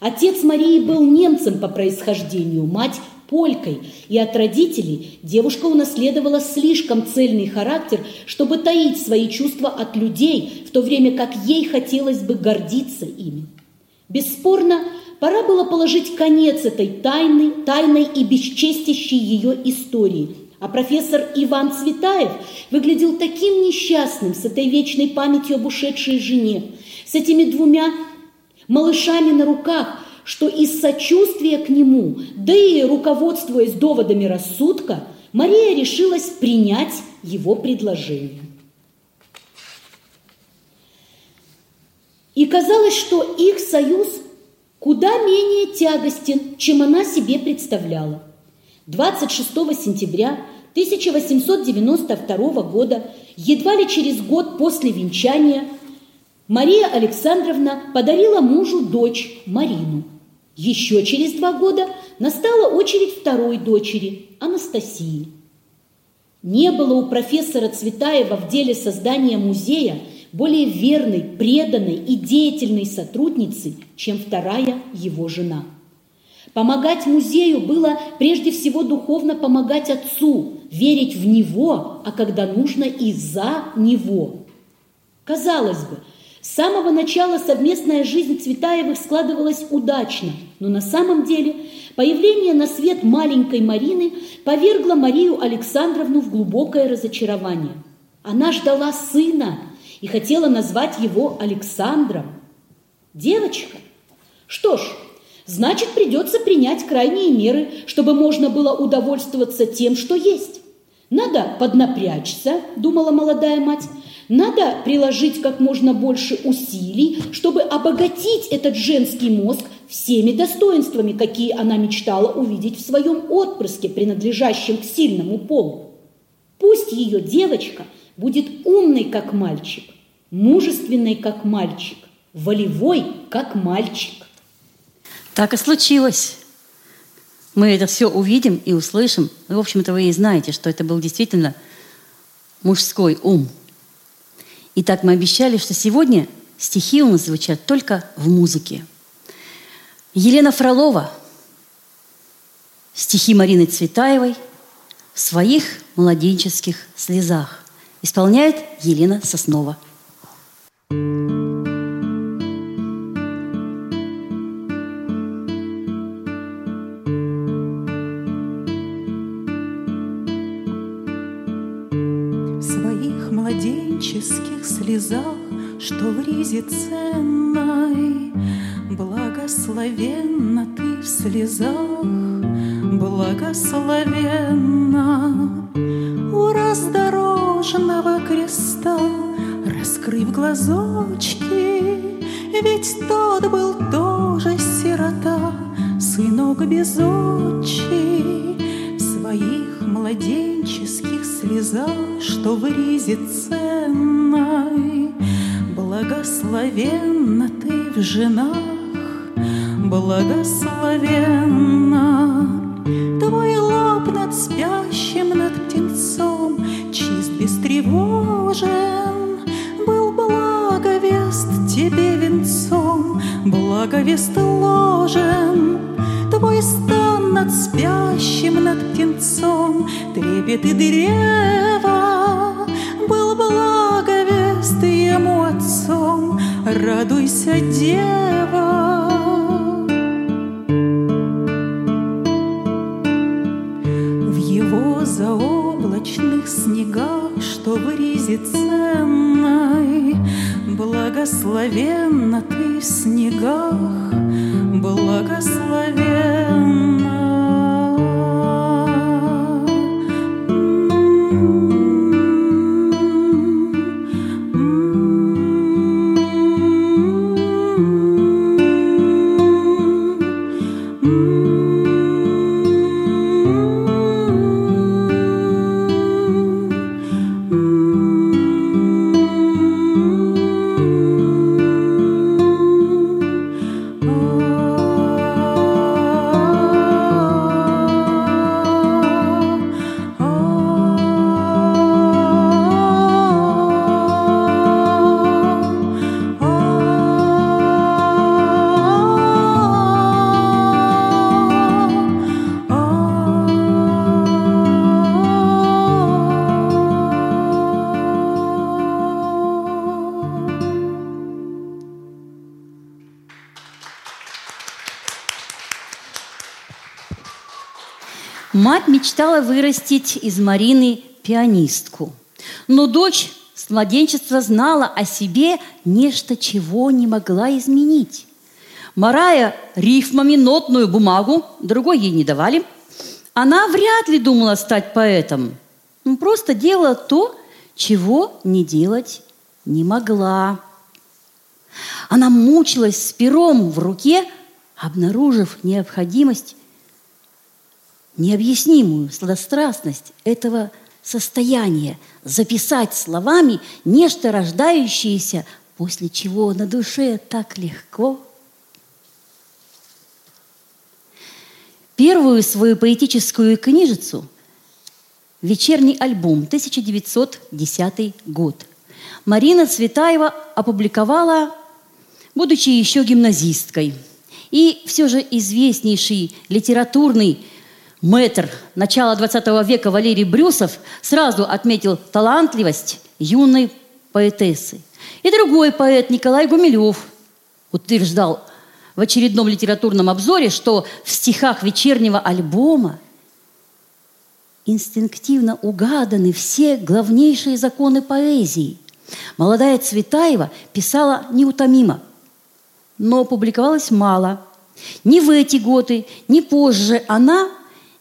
Отец Марии был немцем по происхождению, мать – полькой, и от родителей девушка унаследовала слишком цельный характер, чтобы таить свои чувства от людей, в то время как ей хотелось бы гордиться ими. Бесспорно, пора было положить конец этой тайной, тайной и бесчестящей ее истории – а профессор Иван Цветаев выглядел таким несчастным с этой вечной памятью об ушедшей жене, с этими двумя малышами на руках, что из сочувствия к нему, да и руководствуясь доводами рассудка, Мария решилась принять его предложение. И казалось, что их союз куда менее тягостен, чем она себе представляла. 26 сентября 1892 года, едва ли через год после венчания, Мария Александровна подарила мужу дочь Марину. Еще через два года настала очередь второй дочери, Анастасии. Не было у профессора Цветаева в деле создания музея более верной, преданной и деятельной сотрудницы, чем вторая его жена – Помогать музею было прежде всего духовно помогать отцу, верить в него, а когда нужно и за него. Казалось бы, с самого начала совместная жизнь Цветаевых складывалась удачно, но на самом деле появление на свет маленькой Марины повергло Марию Александровну в глубокое разочарование. Она ждала сына и хотела назвать его Александром. Девочка? Что ж, значит, придется принять крайние меры, чтобы можно было удовольствоваться тем, что есть. Надо поднапрячься, думала молодая мать, надо приложить как можно больше усилий, чтобы обогатить этот женский мозг всеми достоинствами, какие она мечтала увидеть в своем отпрыске, принадлежащем к сильному полу. Пусть ее девочка будет умной, как мальчик, мужественной, как мальчик, волевой, как мальчик. Так и случилось. Мы это все увидим и услышим. Ну, в общем-то, вы и знаете, что это был действительно мужской ум. Итак, мы обещали, что сегодня стихи у нас звучат только в музыке. Елена Фролова, стихи Марины Цветаевой в своих младенческих слезах исполняет Елена Соснова. Слезах, что в ризе ценной. Благословенна ты в слезах, благословенна. У раздорожного креста, раскрыв глазочки, Ведь тот был тоже сирота, сынок без отчи, В своих младенческих слезах, что в ризе ценной. Благословенна ты в женах, благословенна. Твой лоб над спящим, над птенцом, чист, бестревожен, был благовест тебе венцом, благовест ложен. Твой стан над спящим, над птенцом, трепет и древа, был благовест ему отцом, радуйся, дева. В его заоблачных снегах, что в ризе ценной, Благословенна ты в снегах, Мать мечтала вырастить из Марины пианистку. Но дочь с младенчества знала о себе нечто, чего не могла изменить. Марая рифмами нотную бумагу, другой ей не давали. Она вряд ли думала стать поэтом. Ну, просто делала то, чего не делать не могла. Она мучилась с пером в руке, обнаружив необходимость необъяснимую сладострастность этого состояния, записать словами нечто рождающееся, после чего на душе так легко. Первую свою поэтическую книжицу «Вечерний альбом», 1910 год, Марина Цветаева опубликовала, будучи еще гимназисткой. И все же известнейший литературный мэтр начала XX века Валерий Брюсов сразу отметил талантливость юной поэтессы. И другой поэт Николай Гумилев утверждал в очередном литературном обзоре, что в стихах вечернего альбома инстинктивно угаданы все главнейшие законы поэзии. Молодая Цветаева писала неутомимо, но публиковалась мало. Ни в эти годы, ни позже она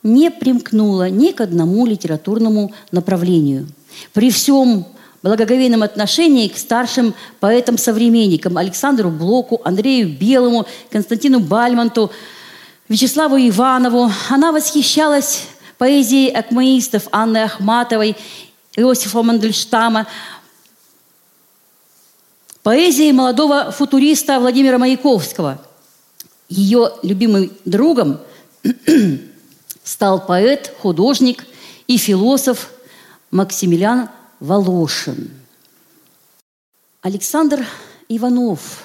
не примкнула ни к одному литературному направлению. При всем благоговейном отношении к старшим поэтам-современникам Александру Блоку, Андрею Белому, Константину Бальмонту, Вячеславу Иванову. Она восхищалась поэзией акмеистов Анны Ахматовой, Иосифа Мандельштама, поэзией молодого футуриста Владимира Маяковского. Ее любимым другом стал поэт, художник и философ Максимилиан Волошин. Александр Иванов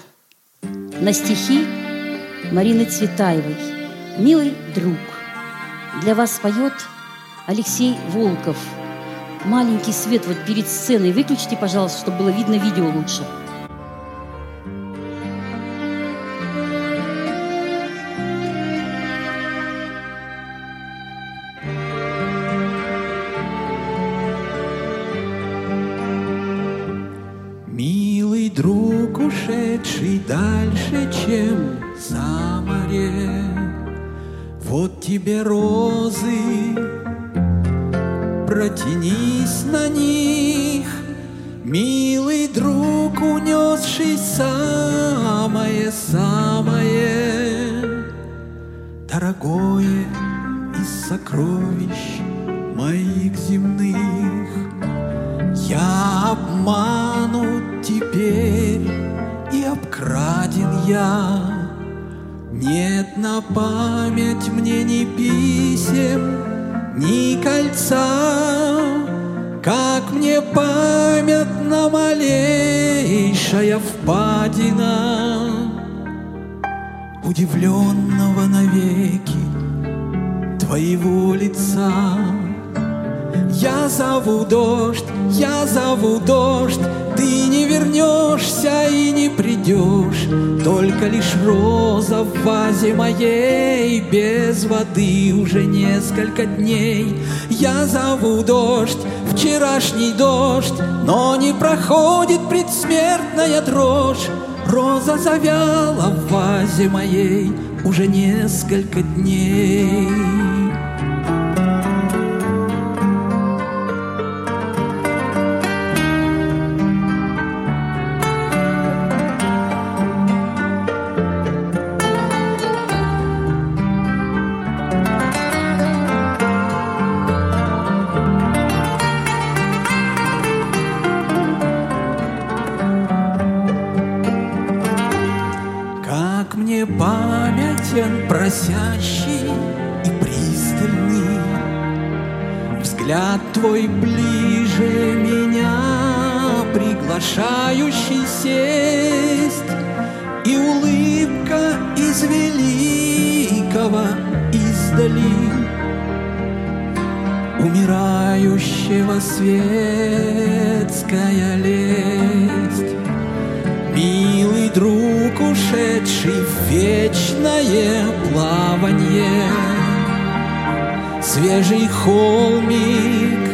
на стихи Марины Цветаевой «Милый друг». Для вас поет Алексей Волков. Маленький свет вот перед сценой выключите, пожалуйста, чтобы было видно видео лучше. Вернешься и не придешь, Только лишь роза в вазе моей, Без воды уже несколько дней. Я зову дождь, вчерашний дождь, Но не проходит предсмертная дрожь. Роза завяла в вазе моей уже несколько дней. Холмик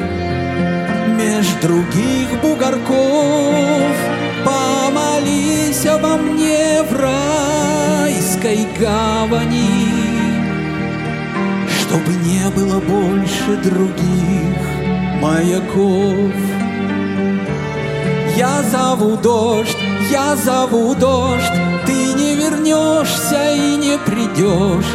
меж других бугорков, Помолись обо мне в райской гавани, Чтобы не было больше других маяков. Я зову дождь, я зову дождь, ты не вернешься и не придешь,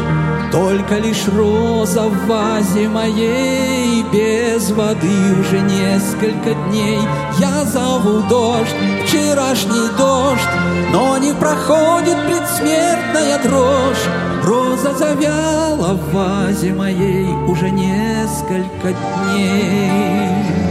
Только лишь роза в вазе моей, Без воды уже несколько дней. Я зову дождь, вчерашний дождь, Но не проходит предсмертная дрожь. Роза завяла в вазе моей уже несколько дней.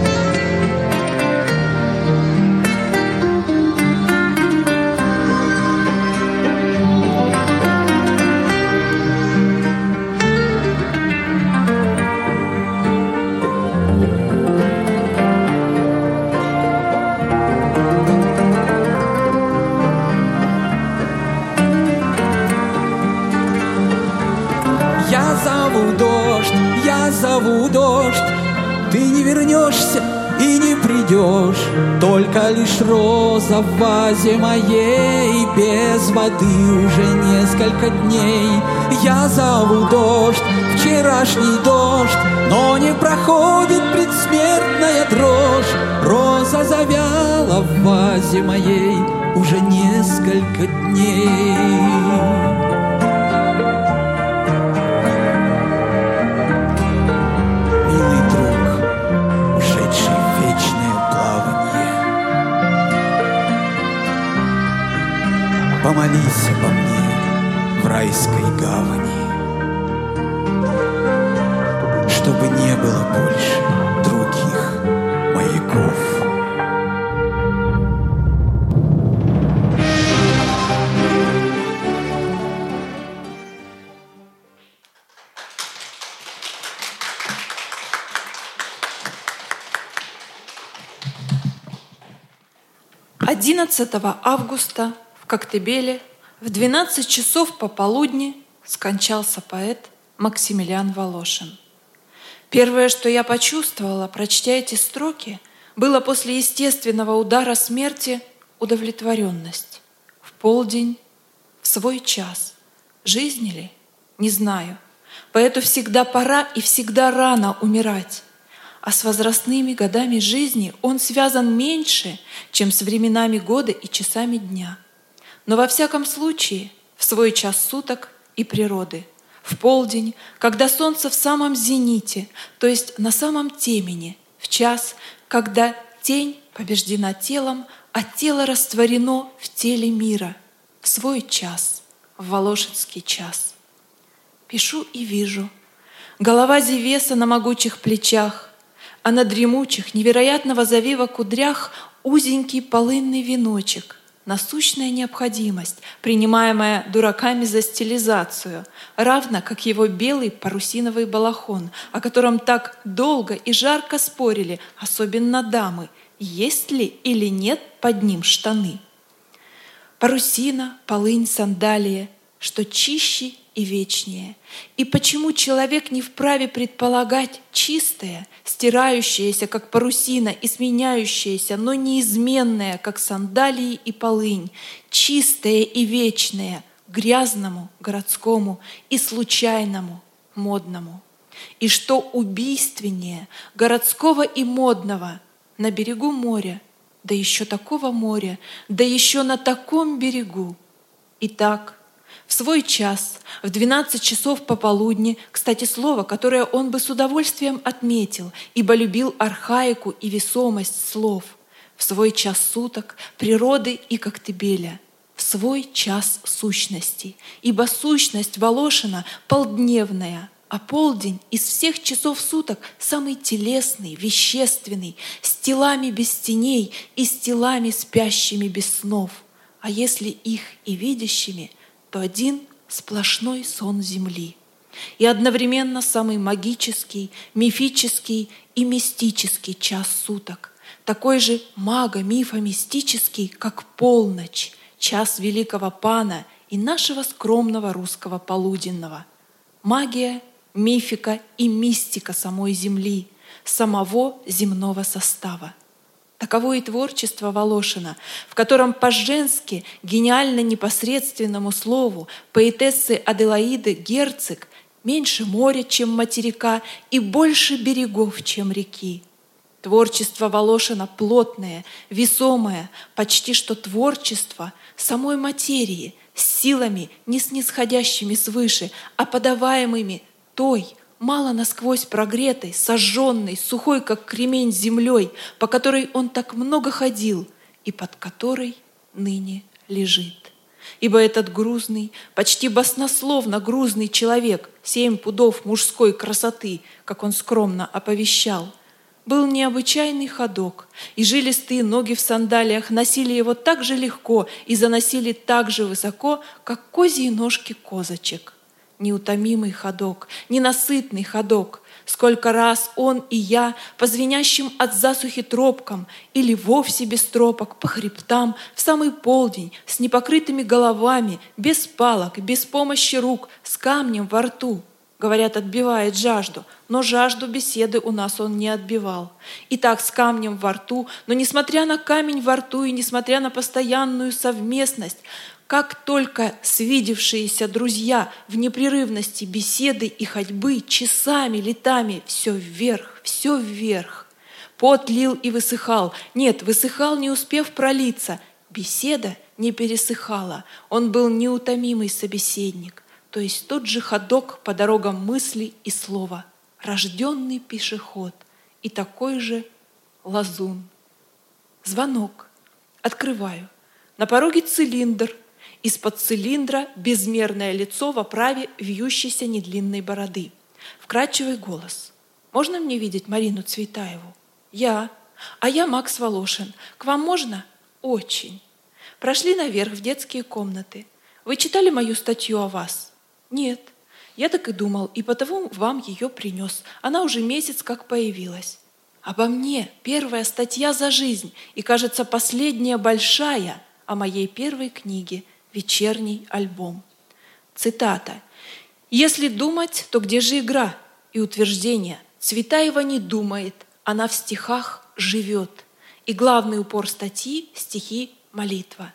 Только лишь роза в вазе моей, Без воды уже несколько дней. Я зову дождь, вчерашний дождь, Но не проходит предсмертная дрожь. Роза завяла в вазе моей уже несколько дней. Помолись обо мне в райской гавани, чтобы не было больше других маяков. Одиннадцатого августа Коктебеле в 12 часов пополудни скончался поэт Максимилиан Волошин. Первое, что я почувствовала, прочтя эти строки, было после естественного удара смерти удовлетворенность. В полдень, в свой час. Жизни ли? Не знаю. Поэту всегда пора и всегда рано умирать. А с возрастными годами жизни он связан меньше, чем с временами года и часами дня – но во всяком случае в свой час суток и природы, в полдень, когда солнце в самом зените, то есть на самом темени, в час, когда тень побеждена телом, а тело растворено в теле мира, в свой час, в Волошинский час. пишу и вижу. Голова Зевеса на могучих плечах, а на дремучих, невероятного завива кудрях узенький полынный веночек, насущная необходимость, принимаемая дураками за стилизацию, равно как его белый парусиновый балахон, о котором так долго и жарко спорили, особенно дамы, есть ли или нет под ним штаны. Парусина, полынь, сандалия, что чище и вечнее. И почему человек не вправе предполагать чистое, стирающееся, как парусина, и сменяющееся, но неизменное, как сандалии и полынь, чистое и вечное, грязному, городскому и случайному, модному. И что убийственнее городского и модного на берегу моря, да еще такого моря, да еще на таком берегу. Итак, в свой час, в 12 часов пополудни, кстати, слово, которое он бы с удовольствием отметил, ибо любил архаику и весомость слов, в свой час суток природы и Коктебеля, в свой час сущности, ибо сущность Волошина полдневная, а полдень из всех часов суток самый телесный, вещественный, с телами без теней и с телами спящими без снов, а если их и видящими – то один сплошной сон Земли. И одновременно самый магический, мифический и мистический час суток. Такой же мага-мифа-мистический, как полночь, час великого пана и нашего скромного русского полуденного. Магия, мифика и мистика самой Земли, самого земного состава. Таково и творчество Волошина, в котором по-женски, гениально непосредственному слову поэтессы Аделаиды Герцог меньше моря, чем материка, и больше берегов, чем реки. Творчество Волошина плотное, весомое, почти что творчество самой материи, с силами, не снисходящими свыше, а подаваемыми той, мало насквозь прогретой, сожженной, сухой, как кремень землей, по которой он так много ходил и под которой ныне лежит. Ибо этот грузный, почти баснословно грузный человек, семь пудов мужской красоты, как он скромно оповещал, был необычайный ходок, и жилистые ноги в сандалиях носили его так же легко и заносили так же высоко, как козьи ножки козочек неутомимый ходок, ненасытный ходок. Сколько раз он и я по звенящим от засухи тропкам или вовсе без тропок по хребтам в самый полдень с непокрытыми головами, без палок, без помощи рук, с камнем во рту. Говорят, отбивает жажду, но жажду беседы у нас он не отбивал. И так с камнем во рту, но несмотря на камень во рту и несмотря на постоянную совместность, как только свидевшиеся друзья в непрерывности беседы и ходьбы часами, летами, все вверх, все вверх. Пот лил и высыхал. Нет, высыхал, не успев пролиться. Беседа не пересыхала. Он был неутомимый собеседник, то есть тот же ходок по дорогам мысли и слова, рожденный пешеход и такой же лазун. Звонок. Открываю. На пороге цилиндр — из-под цилиндра безмерное лицо в оправе вьющейся недлинной бороды. Вкрадчивый голос. «Можно мне видеть Марину Цветаеву?» «Я. А я Макс Волошин. К вам можно?» «Очень». Прошли наверх в детские комнаты. «Вы читали мою статью о вас?» «Нет». Я так и думал, и потому вам ее принес. Она уже месяц как появилась. Обо мне первая статья за жизнь и, кажется, последняя большая о моей первой книге вечерний альбом. Цитата. «Если думать, то где же игра и утверждение? Цветаева не думает, она в стихах живет. И главный упор статьи – стихи молитва.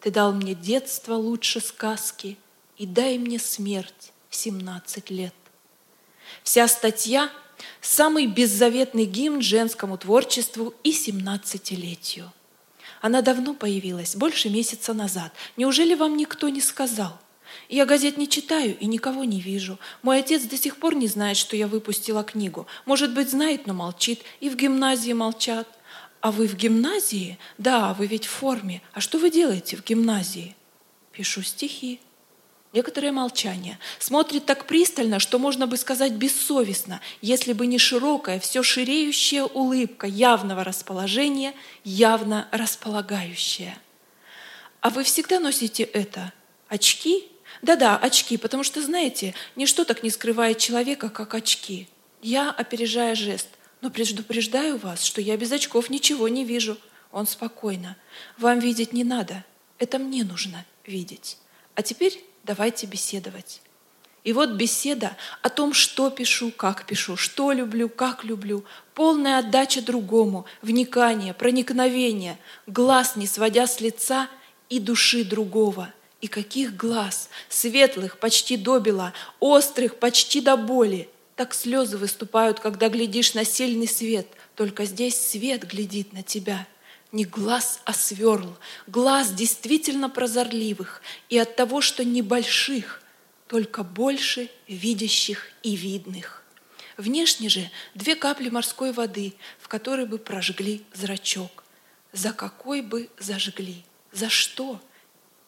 Ты дал мне детство лучше сказки, и дай мне смерть в 17 лет. Вся статья – самый беззаветный гимн женскому творчеству и 17-летию. Она давно появилась, больше месяца назад. Неужели вам никто не сказал? Я газет не читаю и никого не вижу. Мой отец до сих пор не знает, что я выпустила книгу. Может быть, знает, но молчит. И в гимназии молчат. А вы в гимназии? Да, вы ведь в форме. А что вы делаете в гимназии? Пишу стихи. Некоторое молчание. Смотрит так пристально, что можно бы сказать бессовестно, если бы не широкая, все ширеющая улыбка явного расположения, явно располагающая. А вы всегда носите это? Очки? Да-да, очки, потому что, знаете, ничто так не скрывает человека, как очки. Я, опережая жест, но предупреждаю вас, что я без очков ничего не вижу. Он спокойно. Вам видеть не надо. Это мне нужно видеть. А теперь давайте беседовать. И вот беседа о том, что пишу, как пишу, что люблю, как люблю, полная отдача другому, вникание, проникновение, глаз не сводя с лица и души другого. И каких глаз, светлых почти до бела, острых почти до боли. Так слезы выступают, когда глядишь на сильный свет, только здесь свет глядит на тебя — не глаз, а сверл, глаз действительно прозорливых, и от того, что небольших, только больше видящих и видных. Внешне же две капли морской воды, в которой бы прожгли зрачок. За какой бы зажгли? За что?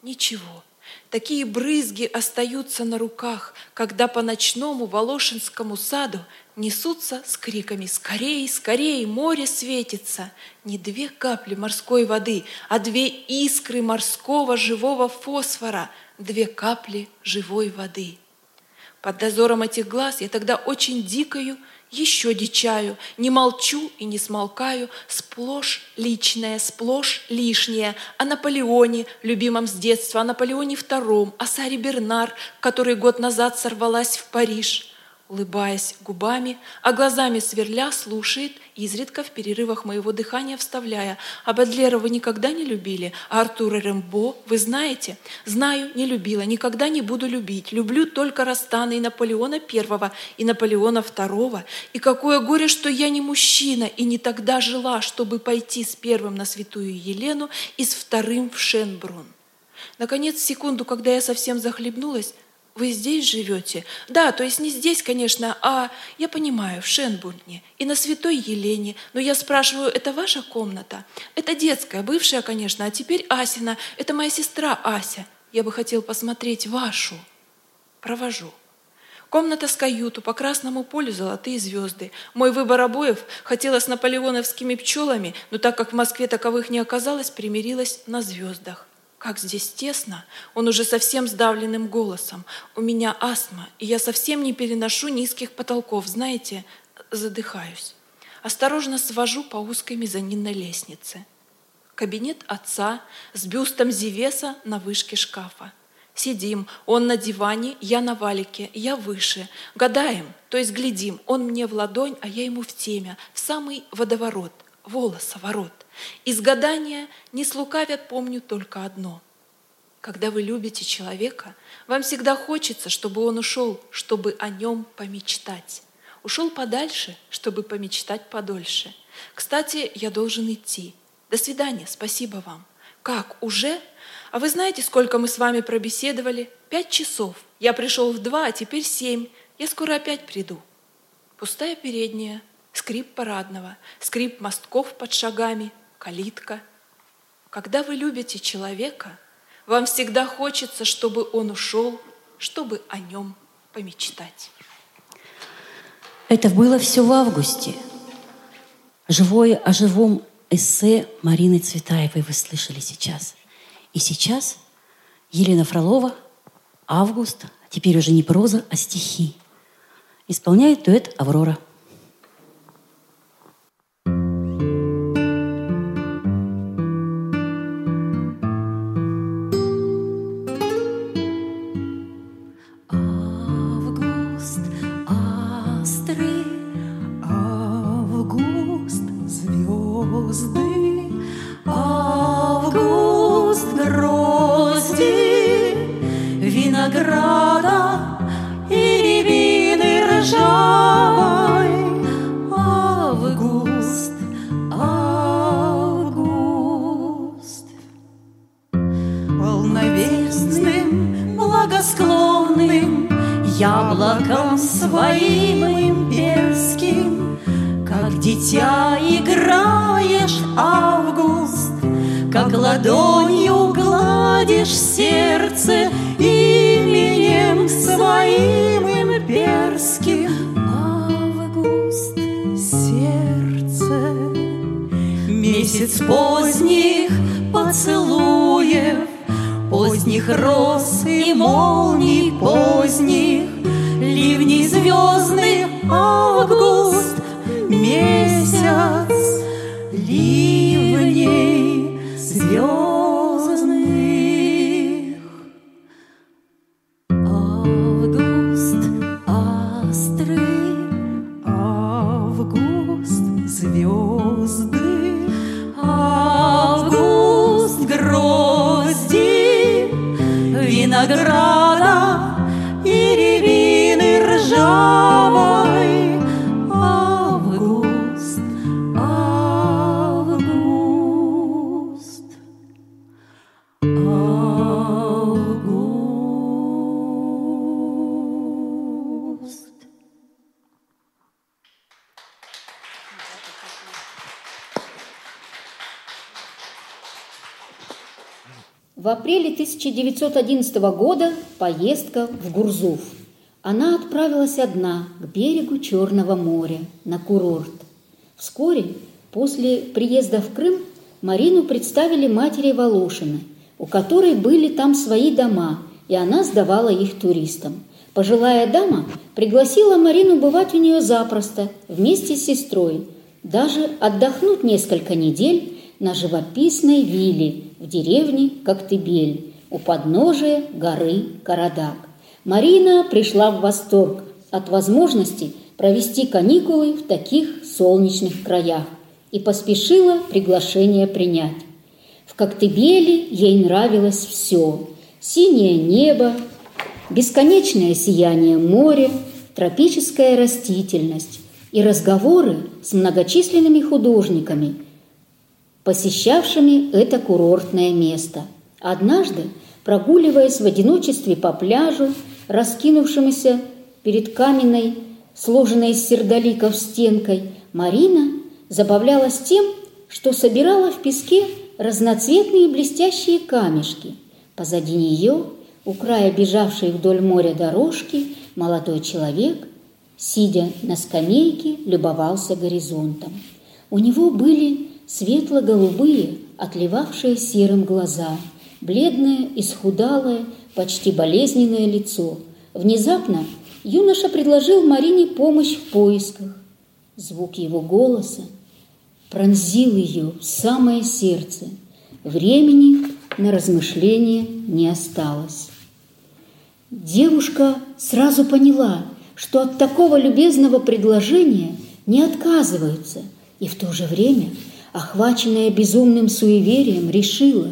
Ничего. Такие брызги остаются на руках, когда по ночному Волошинскому саду несутся с криками «Скорей, скорей, море светится!» Не две капли морской воды, а две искры морского живого фосфора, две капли живой воды. Под дозором этих глаз я тогда очень дикою еще дичаю, не молчу и не смолкаю, сплошь личное, сплошь лишнее, о Наполеоне, любимом с детства, о Наполеоне II, о Саре Бернар, который год назад сорвалась в Париж – улыбаясь губами, а глазами сверля, слушает, изредка в перерывах моего дыхания вставляя. А Бадлера вы никогда не любили, а Артура Рембо вы знаете? Знаю, не любила, никогда не буду любить. Люблю только Растана и Наполеона Первого, и Наполеона Второго. И какое горе, что я не мужчина, и не тогда жила, чтобы пойти с первым на святую Елену и с вторым в Шенбрун. Наконец, секунду, когда я совсем захлебнулась, вы здесь живете? Да, то есть не здесь, конечно, а, я понимаю, в Шенбурне и на Святой Елене. Но я спрашиваю, это ваша комната? Это детская, бывшая, конечно, а теперь Асина. Это моя сестра Ася. Я бы хотел посмотреть вашу. Провожу. Комната с каюту, по красному полю золотые звезды. Мой выбор обоев хотела с наполеоновскими пчелами, но так как в Москве таковых не оказалось, примирилась на звездах. Как здесь тесно! Он уже совсем сдавленным голосом. У меня астма, и я совсем не переношу низких потолков, знаете, задыхаюсь. Осторожно свожу по узкой мезонинной лестнице. Кабинет отца с бюстом Зевеса на вышке шкафа. Сидим, он на диване, я на валике, я выше. Гадаем, то есть глядим, он мне в ладонь, а я ему в темя, в самый водоворот, волосоворот. Из гадания не слукавят, помню только одно. Когда вы любите человека, вам всегда хочется, чтобы он ушел, чтобы о нем помечтать. Ушел подальше, чтобы помечтать подольше. Кстати, я должен идти. До свидания, спасибо вам. Как, уже? А вы знаете, сколько мы с вами пробеседовали? Пять часов. Я пришел в два, а теперь семь. Я скоро опять приду. Пустая передняя, скрип парадного, скрип мостков под шагами, калитка. Когда вы любите человека, вам всегда хочется, чтобы он ушел, чтобы о нем помечтать. Это было все в августе. Живое о живом эссе Марины Цветаевой вы слышали сейчас. И сейчас Елена Фролова, август, теперь уже не проза, а стихи. Исполняет дуэт «Аврора». Своим имперским, Как дитя играешь, август, Как ладонью гладишь сердце и меня. своим имперским Август сердце Месяц поздних поцелуев Поздних роз и молний поздних Ливней звездных август Месяц ливней звездных 1911 года поездка в Гурзуф. Она отправилась одна к берегу Черного моря, на курорт. Вскоре после приезда в Крым Марину представили матери Волошины, у которой были там свои дома, и она сдавала их туристам. Пожилая дама пригласила Марину бывать у нее запросто, вместе с сестрой, даже отдохнуть несколько недель на живописной вилле в деревне Коктебель у подножия горы Карадак. Марина пришла в восторг от возможности провести каникулы в таких солнечных краях и поспешила приглашение принять. В Коктебеле ей нравилось все – синее небо, бесконечное сияние моря, тропическая растительность и разговоры с многочисленными художниками, посещавшими это курортное место. Однажды, прогуливаясь в одиночестве по пляжу, раскинувшемуся перед каменной, сложенной из сердоликов стенкой, Марина забавлялась тем, что собирала в песке разноцветные блестящие камешки. Позади нее, у края бежавшей вдоль моря дорожки, молодой человек, сидя на скамейке, любовался горизонтом. У него были светло-голубые, отливавшие серым глаза, бледное, исхудалое, почти болезненное лицо. Внезапно юноша предложил Марине помощь в поисках. Звук его голоса пронзил ее в самое сердце. Времени на размышление не осталось. Девушка сразу поняла, что от такого любезного предложения не отказываются, и в то же время, охваченная безумным суеверием, решила,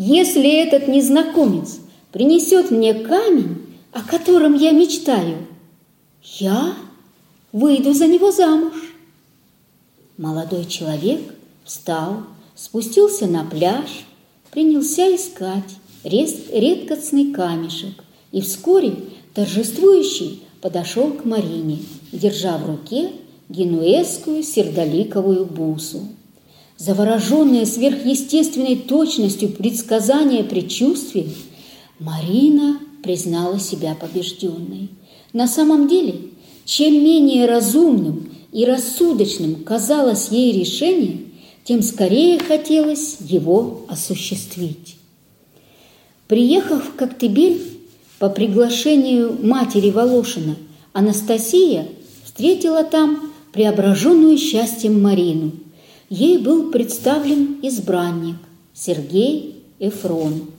если этот незнакомец принесет мне камень, о котором я мечтаю, я выйду за него замуж. Молодой человек встал, спустился на пляж, принялся искать редкостный камешек и вскоре торжествующий подошел к Марине, держа в руке генуэзскую сердоликовую бусу. Завороженная сверхъестественной точностью предсказания предчувствий, Марина признала себя побежденной. На самом деле, чем менее разумным и рассудочным казалось ей решение, тем скорее хотелось его осуществить. Приехав в Коктебель по приглашению матери Волошина, Анастасия встретила там преображенную счастьем Марину. Ей был представлен избранник Сергей Эфрон.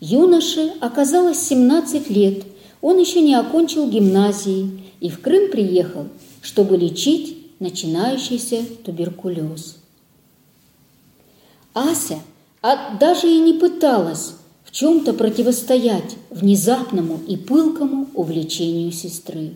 Юноше оказалось 17 лет, он еще не окончил гимназии и в Крым приехал, чтобы лечить начинающийся туберкулез. Ася а даже и не пыталась в чем-то противостоять внезапному и пылкому увлечению сестры.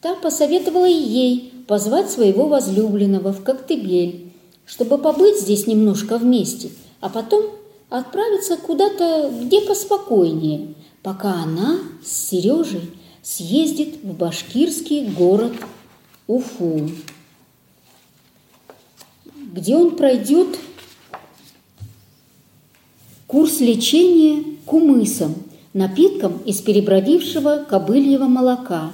Та посоветовала ей позвать своего возлюбленного в Коктебель, чтобы побыть здесь немножко вместе, а потом отправиться куда-то, где поспокойнее, пока она с Сережей съездит в башкирский город Уфу, где он пройдет курс лечения кумысом, напитком из перебродившего кобыльего молока,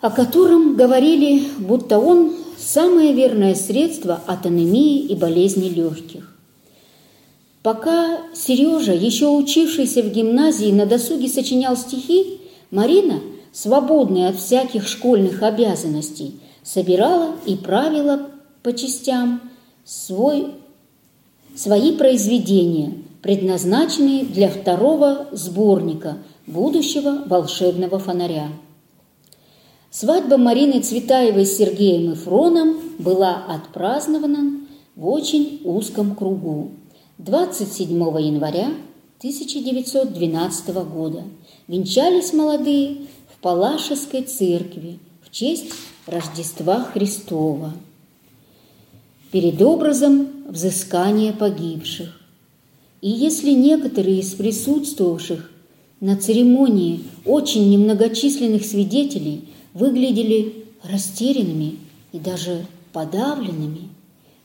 о котором говорили, будто он самое верное средство от анемии и болезни легких. Пока Сережа, еще учившийся в гимназии, на досуге сочинял стихи, Марина, свободная от всяких школьных обязанностей, собирала и правила по частям свой, свои произведения, предназначенные для второго сборника будущего волшебного фонаря. Свадьба Марины Цветаевой с Сергеем Ифроном была отпразднована в очень узком кругу 27 января 1912 года. Венчались молодые в Палашеской церкви в честь Рождества Христова. Перед образом взыскания погибших. И если некоторые из присутствовавших на церемонии очень немногочисленных свидетелей выглядели растерянными и даже подавленными,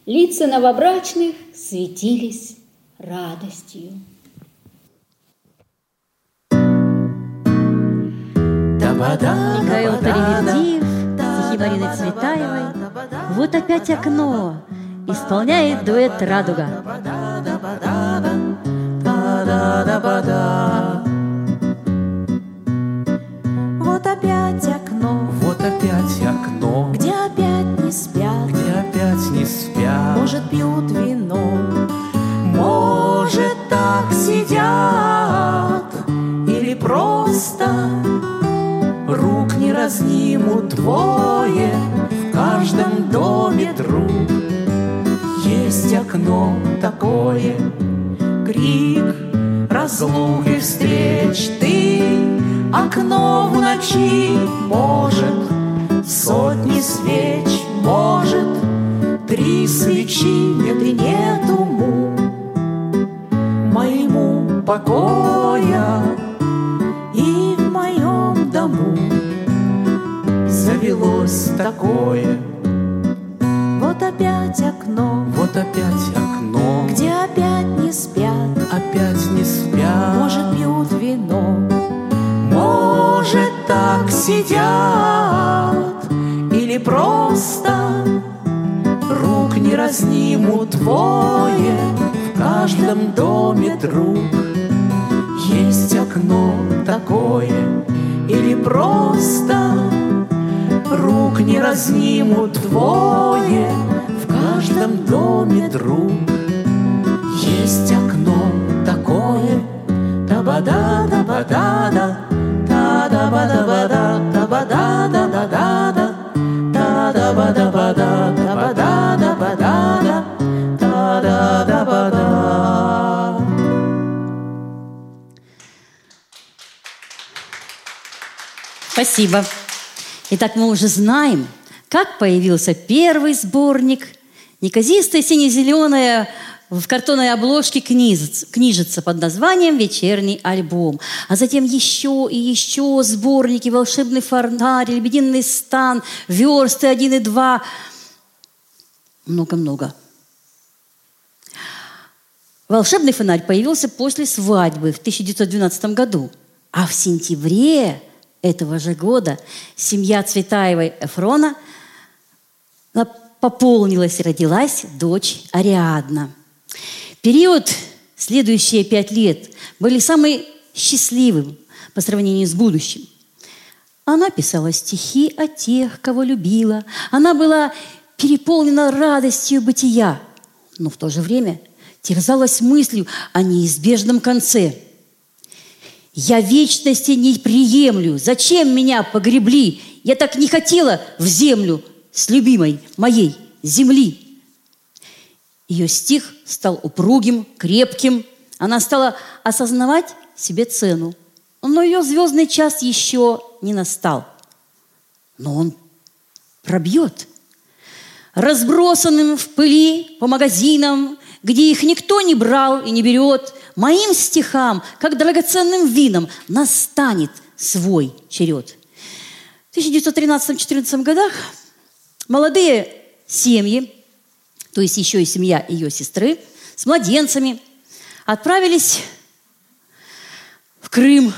лица новобрачных светились радостью. Михаил Таривердиев, стихи Марины Цветаевой. Вот опять окно, исполняет дуэт «Радуга». Есть окно такое. Крик разлуки встреч. Ты окно в ночи Может сотни свеч Может. Три свечи Нет и нету му Моему покоя и в моем дому. Завелось такое. Вот опять сидят Или просто Рук не разнимут двое В каждом доме друг. Есть окно такое Или просто Рук не разнимут двое В каждом доме друг. Есть окно такое Та-ба-да, та-ба-да-да Та-да-ба-да-ба-да, Спасибо. Итак, мы уже знаем, как появился первый сборник неказистая сине-зеленая в картонной обложке книжица, под названием «Вечерний альбом». А затем еще и еще сборники «Волшебный фонарь», «Лебединый стан», «Версты 1 и 2». Много-много. Волшебный фонарь появился после свадьбы в 1912 году. А в сентябре этого же года семья Цветаевой Эфрона пополнилась и родилась дочь Ариадна. Период, следующие пять лет, были самым счастливым по сравнению с будущим. Она писала стихи о тех, кого любила. Она была переполнена радостью бытия, но в то же время терзалась мыслью о неизбежном конце. «Я вечности не приемлю. Зачем меня погребли? Я так не хотела в землю с любимой моей земли». Ее стих стал упругим, крепким. Она стала осознавать себе цену. Но ее звездный час еще не настал. Но он пробьет. Разбросанным в пыли по магазинам, где их никто не брал и не берет, моим стихам, как драгоценным винам, настанет свой черед. В 1913-14 годах молодые семьи то есть еще и семья ее сестры, с младенцами, отправились в Крым,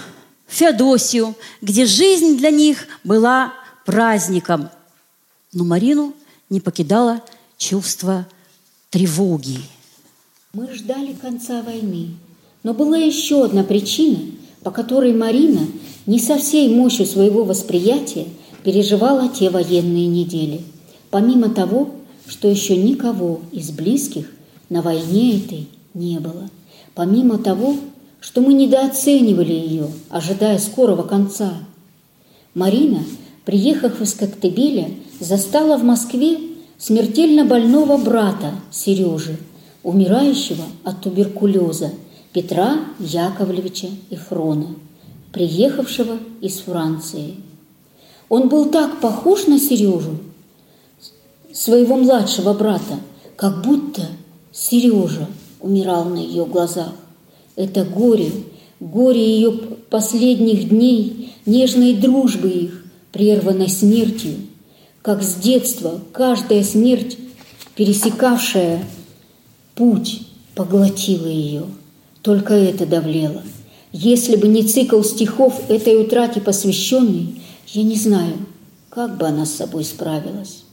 в Феодосию, где жизнь для них была праздником. Но Марину не покидало чувство тревоги. Мы ждали конца войны, но была еще одна причина, по которой Марина не со всей мощью своего восприятия переживала те военные недели. Помимо того, что еще никого из близких на войне этой не было. Помимо того, что мы недооценивали ее, ожидая скорого конца. Марина, приехав из Коктебеля, застала в Москве смертельно больного брата Сережи, умирающего от туберкулеза Петра Яковлевича Эфрона, приехавшего из Франции. Он был так похож на Сережу, своего младшего брата, как будто Сережа умирал на ее глазах. Это горе, горе ее последних дней, нежной дружбы их, прерванной смертью, как с детства каждая смерть, пересекавшая путь, поглотила ее. Только это давлело. Если бы не цикл стихов этой утрате посвященный, я не знаю, как бы она с собой справилась.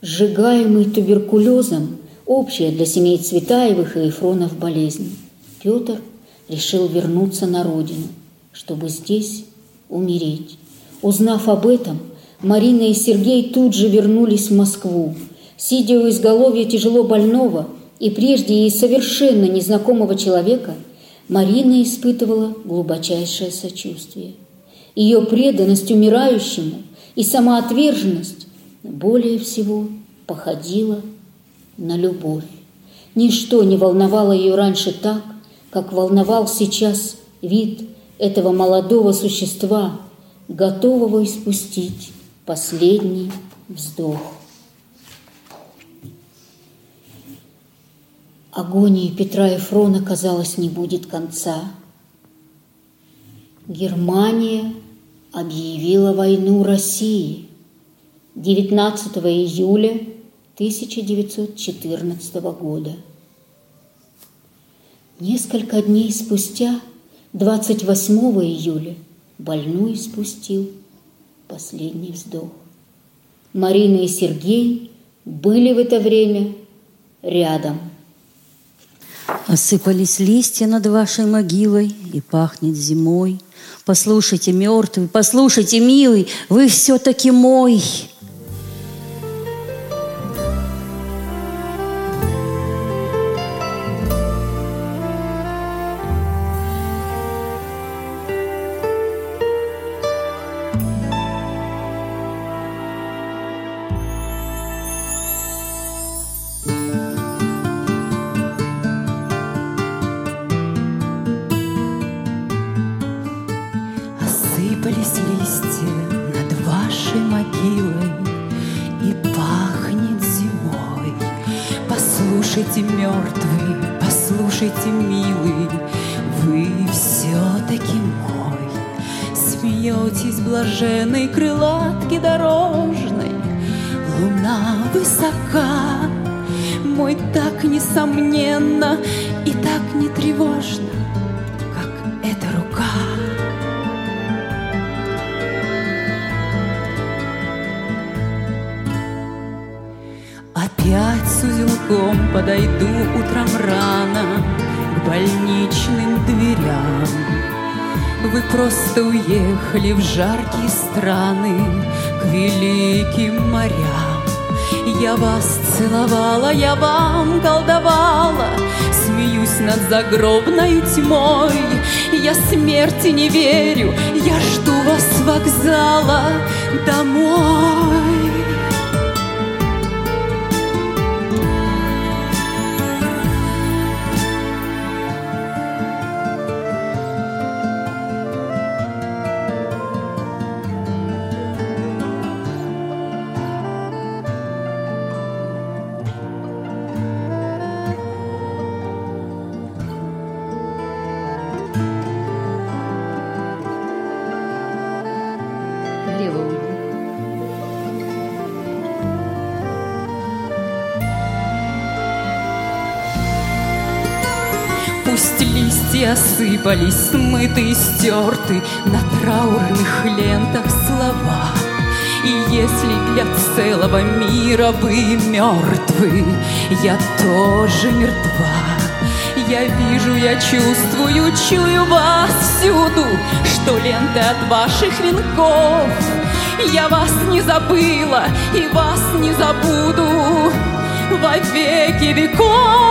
Сжигаемый туберкулезом – общая для семей Цветаевых и Ефронов болезнь. Петр решил вернуться на родину, чтобы здесь умереть. Узнав об этом, Марина и Сергей тут же вернулись в Москву. Сидя у изголовья тяжело больного и прежде ей совершенно незнакомого человека, Марина испытывала глубочайшее сочувствие. Ее преданность умирающему и самоотверженность более всего походила на любовь. Ничто не волновало ее раньше так, как волновал сейчас вид этого молодого существа, готового испустить последний вздох. Агонии Петра и Фрона, казалось, не будет конца. Германия объявила войну России 19 июля 1914 года. Несколько дней спустя, 28 июля, больной спустил последний вздох. Марина и Сергей были в это время рядом. Осыпались листья над вашей могилой, и пахнет зимой. Послушайте, мертвый, послушайте, милый, вы все-таки мой. Уехали в жаркие страны К великим морям. Я вас целовала, я вам колдовала Смеюсь над загробной тьмой. Я смерти не верю, я жду вас с вокзала домой листья осыпались, смыты и стерты На траурных лентах слова И если для целого мира вы мертвы Я тоже мертва я вижу, я чувствую, чую вас всюду, Что ленты от ваших венков. Я вас не забыла и вас не забуду во веки веков.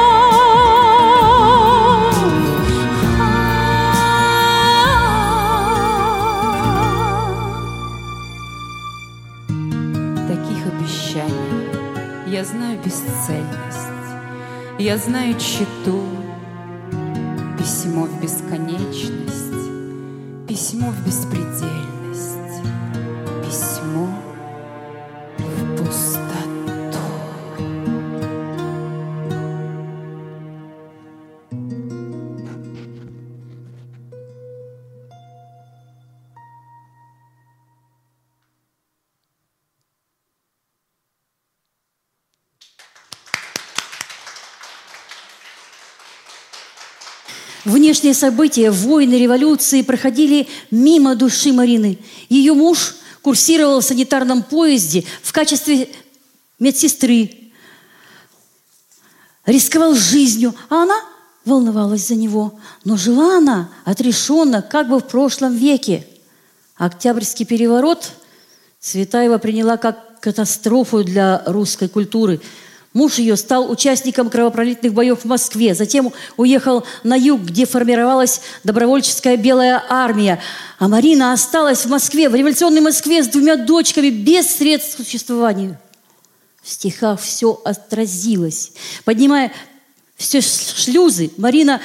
Бесцельность, я знаю читу, Внешние события, войны, революции проходили мимо души Марины. Ее муж курсировал в санитарном поезде в качестве медсестры, рисковал жизнью, а она волновалась за него. Но жила она отрешенно, как бы в прошлом веке. Октябрьский переворот Цветаева приняла как катастрофу для русской культуры – Муж ее стал участником кровопролитных боев в Москве, затем уехал на юг, где формировалась добровольческая белая армия. А Марина осталась в Москве, в революционной Москве с двумя дочками, без средств к существованию. В стихах все отразилось. Поднимая все шлюзы, Марина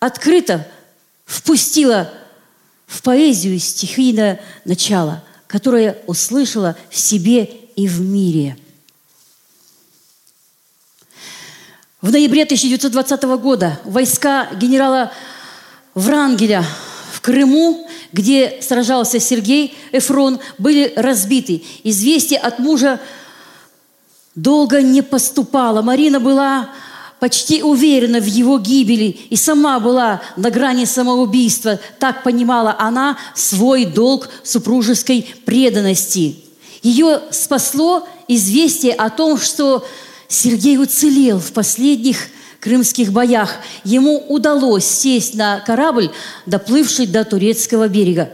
открыто впустила в поэзию стихийное начало, которое услышала в себе и в мире – В ноябре 1920 года войска генерала Врангеля в Крыму, где сражался Сергей Эфрон, были разбиты. Известие от мужа долго не поступало. Марина была почти уверена в его гибели и сама была на грани самоубийства. Так понимала она свой долг супружеской преданности. Ее спасло известие о том, что Сергей уцелел в последних крымских боях. Ему удалось сесть на корабль, доплывший до турецкого берега.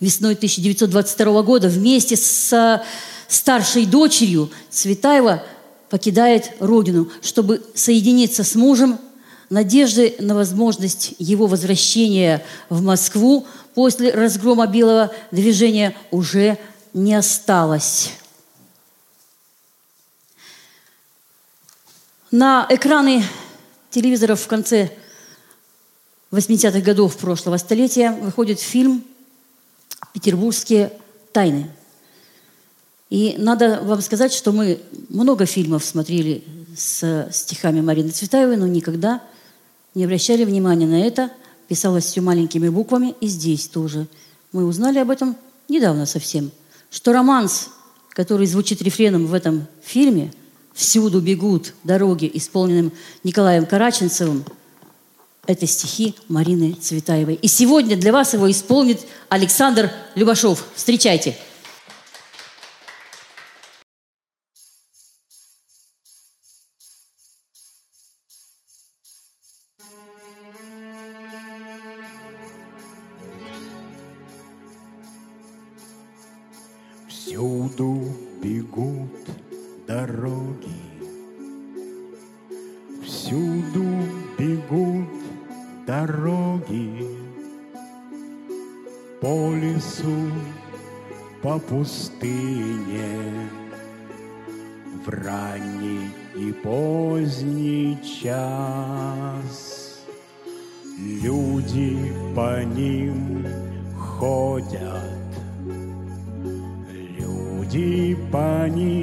Весной 1922 года вместе с старшей дочерью Цветаева покидает родину, чтобы соединиться с мужем. Надежды на возможность его возвращения в Москву после разгрома белого движения уже не осталось. На экраны телевизоров в конце 80-х годов прошлого столетия выходит фильм «Петербургские тайны». И надо вам сказать, что мы много фильмов смотрели с стихами Марины Цветаевой, но никогда не обращали внимания на это. Писалось все маленькими буквами, и здесь тоже. Мы узнали об этом недавно совсем, что романс, который звучит рефреном в этом фильме – всюду бегут дороги, исполненным Николаем Караченцевым, это стихи Марины Цветаевой. И сегодня для вас его исполнит Александр Любашов. Встречайте. Всюду бегут дороги. Всюду бегут дороги по лесу, по пустыне в ранний и поздний час. Люди по ним ходят, люди по ним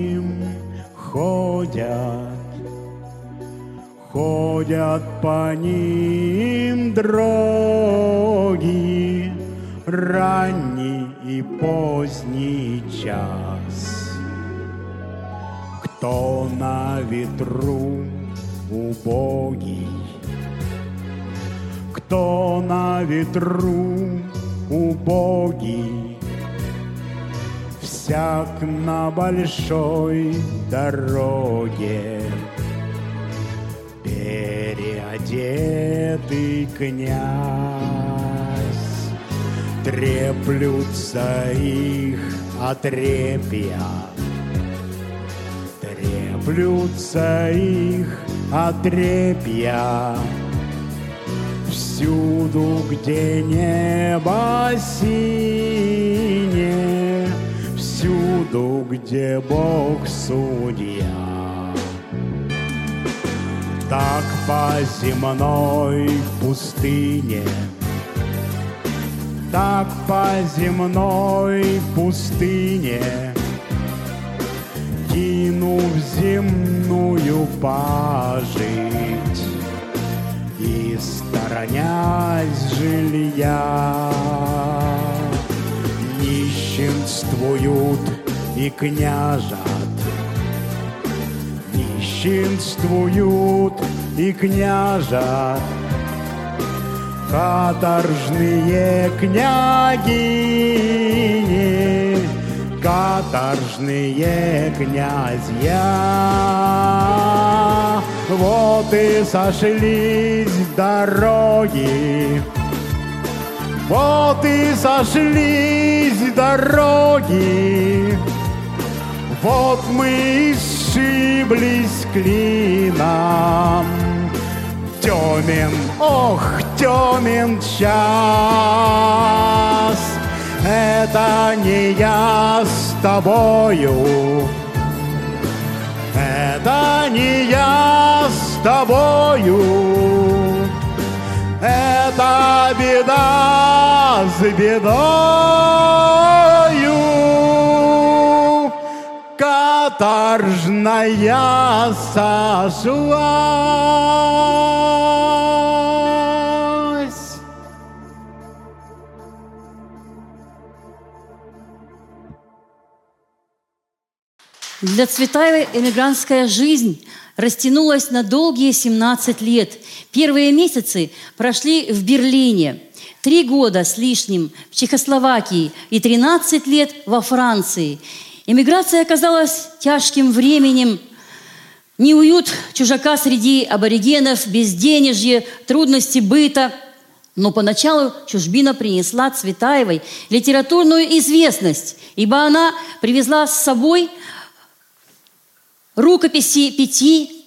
ходят, ходят по ним дороги, ранний и поздний час. Кто на ветру убогий, кто на ветру убогий, всяк на большой дороге. Переодетый князь, треплются их отрепья, треплются их отрепья. Всюду, где небо синее, Всюду, где Бог судья. Так по земной пустыне, Так по земной пустыне, Кинув земную пажить, и сторонясь жилья. Нищенствуют и княжат, нищенствуют и княжат, каторжные княгини, каторжные князья. Вот и сошлись дороги, вот и сошлись дороги, вот мы и сшиблись клином. Темен, ох, темен час, это не я с тобою, это не я с тобою, это беда с бедою, каторжная сошлась. Для Цветаевой эмигрантская жизнь растянулась на долгие 17 лет. Первые месяцы прошли в Берлине, три года с лишним в Чехословакии и 13 лет во Франции. Эмиграция оказалась тяжким временем, неуют чужака среди аборигенов, безденежье, трудности быта. Но поначалу чужбина принесла Цветаевой литературную известность, ибо она привезла с собой рукописи пяти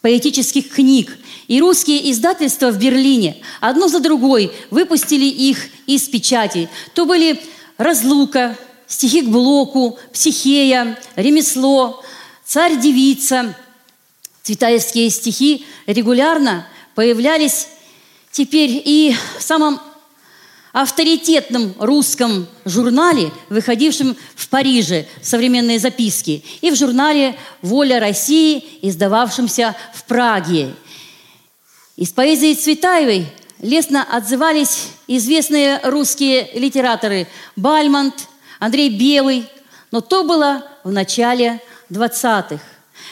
поэтических книг. И русские издательства в Берлине одно за другой выпустили их из печати. То были «Разлука», «Стихи к Блоку», «Психея», «Ремесло», «Царь-девица». Цветаевские стихи регулярно появлялись теперь и в самом авторитетном русском журнале, выходившем в Париже «Современные записки», и в журнале «Воля России», издававшемся в Праге. Из поэзии Цветаевой лестно отзывались известные русские литераторы Бальмонт, Андрей Белый, но то было в начале 20-х.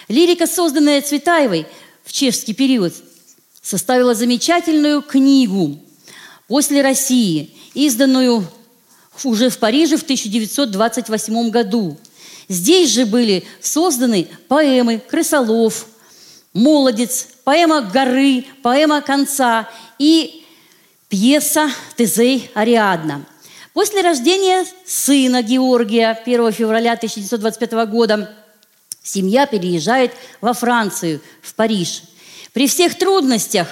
Лирика, созданная Цветаевой в чешский период, составила замечательную книгу «После России», изданную уже в Париже в 1928 году. Здесь же были созданы поэмы «Крысолов», «Молодец», поэма «Горы», поэма «Конца» и пьеса «Тезей Ариадна». После рождения сына Георгия 1 февраля 1925 года семья переезжает во Францию, в Париж. При всех трудностях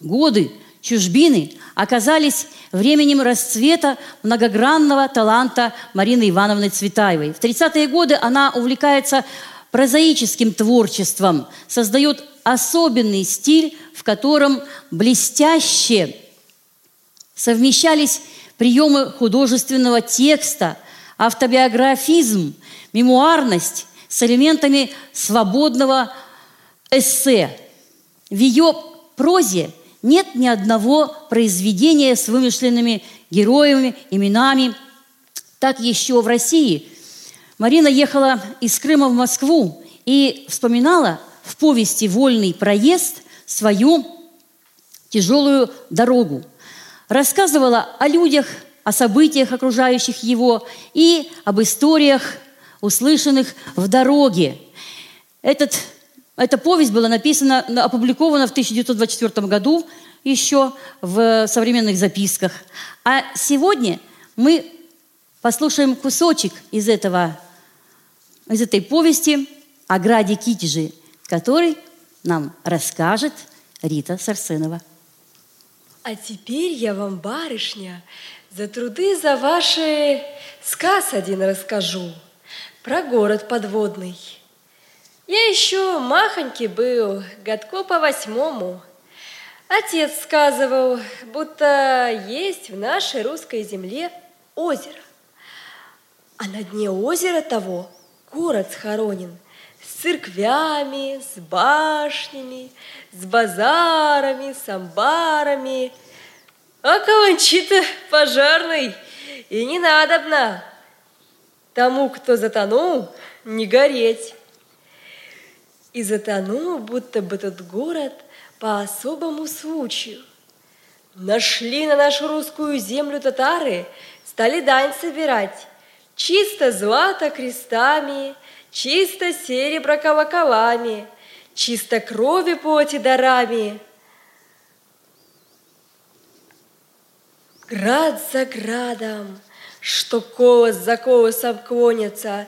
годы чужбины оказались временем расцвета многогранного таланта Марины Ивановны Цветаевой. В 30-е годы она увлекается прозаическим творчеством, создает особенный стиль, в котором блестяще совмещались приемы художественного текста, автобиографизм, мемуарность с элементами свободного эссе. В ее прозе нет ни одного произведения с вымышленными героями, именами. Так еще в России Марина ехала из Крыма в Москву и вспоминала в повести «Вольный проезд» свою тяжелую дорогу. Рассказывала о людях, о событиях, окружающих его, и об историях, услышанных в дороге. Этот, эта повесть была написана, опубликована в 1924 году еще в современных записках. А сегодня мы послушаем кусочек из, этого, из этой повести о граде Китежи, который нам расскажет Рита Сарсенова. А теперь я вам, барышня, за труды за ваши сказ один расскажу про город подводный. Я еще махонький был, годко по восьмому. Отец сказывал, будто есть в нашей русской земле озеро. А на дне озера того город схоронен с церквями, с башнями, с базарами, с амбарами. А каланчи-то пожарный и не надобно. Тому, кто затонул, не гореть. И затонул, будто бы тот город – по особому случаю. Нашли на нашу русскую землю татары, стали дань собирать. Чисто злато крестами, чисто серебро колоколами, чисто крови плоти дарами. Град за градом, что колос за колосом клонятся,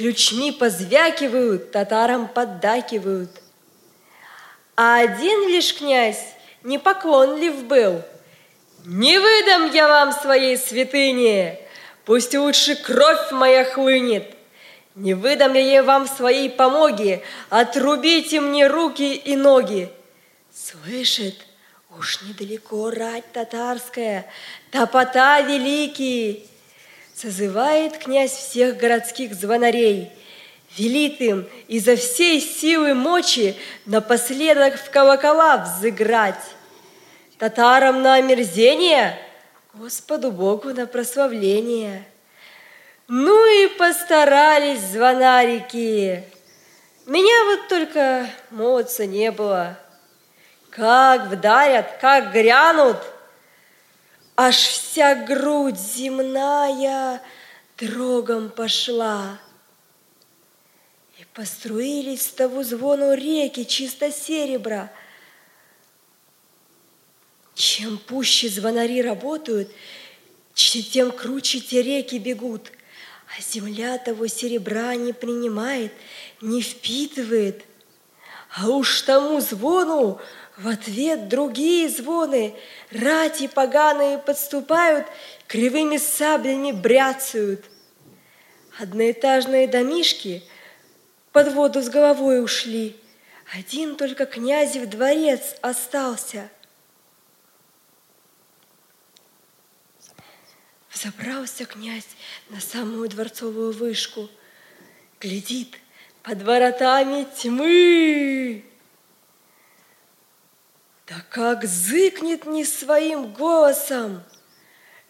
ключми позвякивают, татарам поддакивают – а один лишь князь непоклонлив был. Не выдам я вам своей святыни, пусть лучше кровь моя хлынет. Не выдам я ей вам своей помоги, отрубите мне руки и ноги. Слышит, уж недалеко рать татарская, топота великий. Созывает князь всех городских звонарей – велит им изо всей силы мочи напоследок в колокола взыграть. Татарам на омерзение, Господу Богу на прославление. Ну и постарались звонарики. Меня вот только молодца не было. Как вдарят, как грянут, Аж вся грудь земная дрогом пошла. Поструились с того звону реки чисто серебра. Чем пуще звонари работают, тем круче те реки бегут. А земля того серебра не принимает, не впитывает. А уж тому звону в ответ другие звоны, рати поганые подступают, кривыми саблями бряцают. Одноэтажные домишки – под воду с головой ушли. Один только князев дворец остался. Взобрался князь на самую дворцовую вышку. Глядит, под воротами тьмы. Да как зыкнет не своим голосом.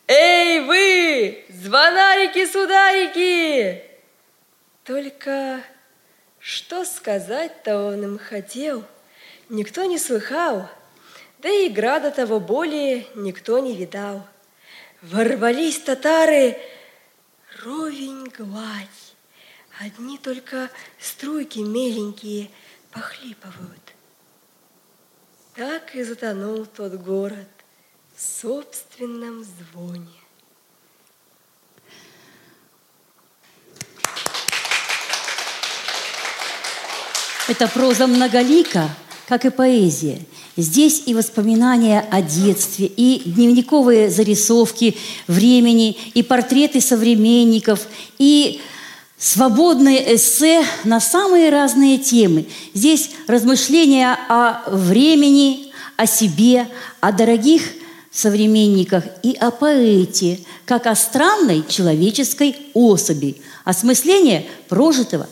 Эй вы, звонарики-сударики! Только что сказать-то он им хотел, никто не слыхал, да и града того более никто не видал. Ворвались татары, ровень гладь, одни только струйки меленькие похлипывают. Так и затонул тот город в собственном звоне. Эта проза многолика, как и поэзия. Здесь и воспоминания о детстве, и дневниковые зарисовки времени, и портреты современников, и свободные эссе на самые разные темы. Здесь размышления о времени, о себе, о дорогих современниках и о поэте, как о странной человеческой особи, осмысление прожитого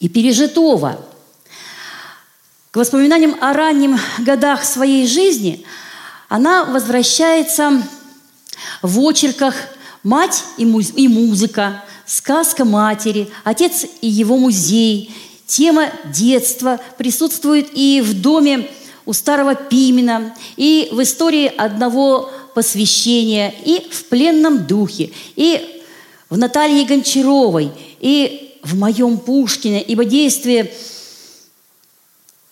и пережитого – к воспоминаниям о ранних годах своей жизни она возвращается в очерках «Мать и, муз- и музыка», «Сказка матери», «Отец и его музей». Тема детства присутствует и в доме у старого Пимена, и в истории одного посвящения, и в пленном духе, и в Наталье Гончаровой, и в моем Пушкине, ибо действие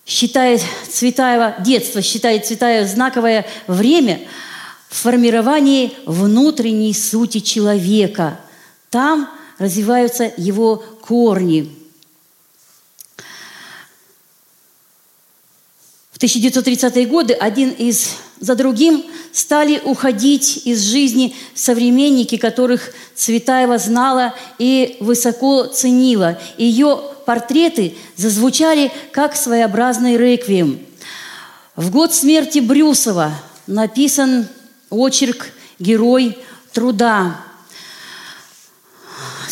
считает Цветаева, детство считает Цветаева знаковое время в формировании внутренней сути человека. Там развиваются его корни. В 1930-е годы один из за другим стали уходить из жизни современники, которых Цветаева знала и высоко ценила. Ее портреты зазвучали как своеобразный реквием. В год смерти Брюсова написан очерк «Герой труда».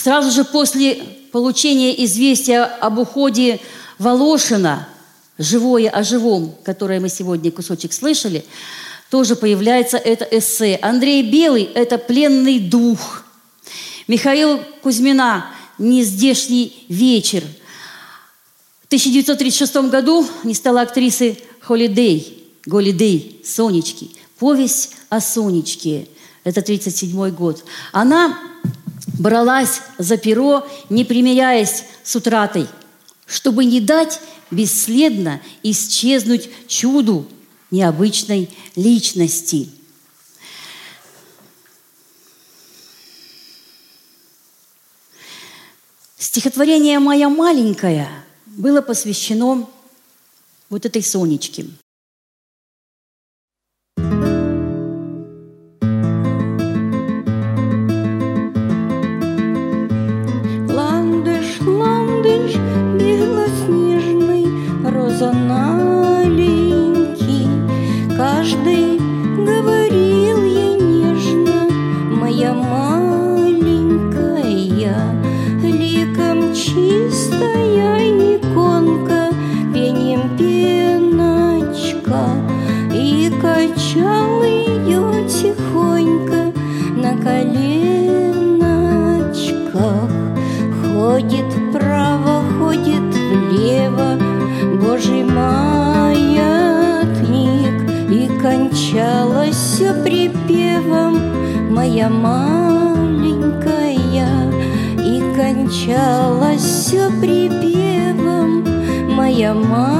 Сразу же после получения известия об уходе Волошина – «Живое о живом», которое мы сегодня кусочек слышали, тоже появляется это эссе. Андрей Белый – это «Пленный дух». Михаил Кузьмина «Нездешний вечер». В 1936 году не стала актрисы Холидей, Голидей, Сонечки. Повесть о Сонечке. Это 1937 год. Она бралась за перо, не примиряясь с утратой, чтобы не дать бесследно исчезнуть чуду необычной личности. Стихотворение «Моя маленькая» было посвящено вот этой Сонечке – моя маленькая, И кончалась все припевом моя маленькая.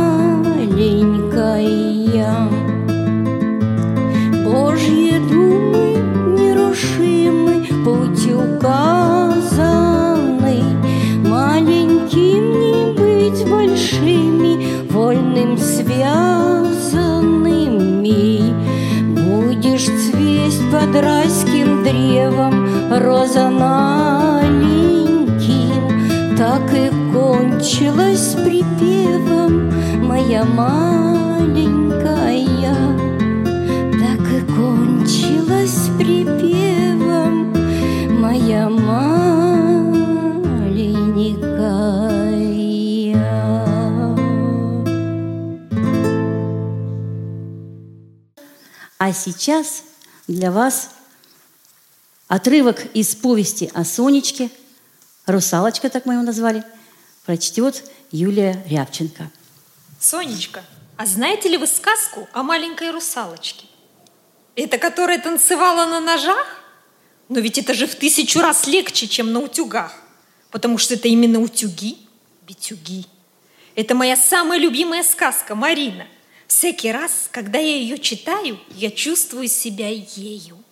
Божьи думы нерушимы, путь указанный, Маленьким не быть большими, вольным связанными. Будешь цвесть под райским древом роза маленьким, Так и кончилась припевом моя маленькая, Так и кончилась припевом моя маленькая. А сейчас для вас Отрывок из повести о Сонечке, «Русалочка», так мы его назвали, прочтет Юлия Рябченко. Сонечка, а знаете ли вы сказку о маленькой русалочке? Это которая танцевала на ножах? Но ведь это же в тысячу раз легче, чем на утюгах, потому что это именно утюги, битюги. Это моя самая любимая сказка, Марина. Всякий раз, когда я ее читаю, я чувствую себя ею.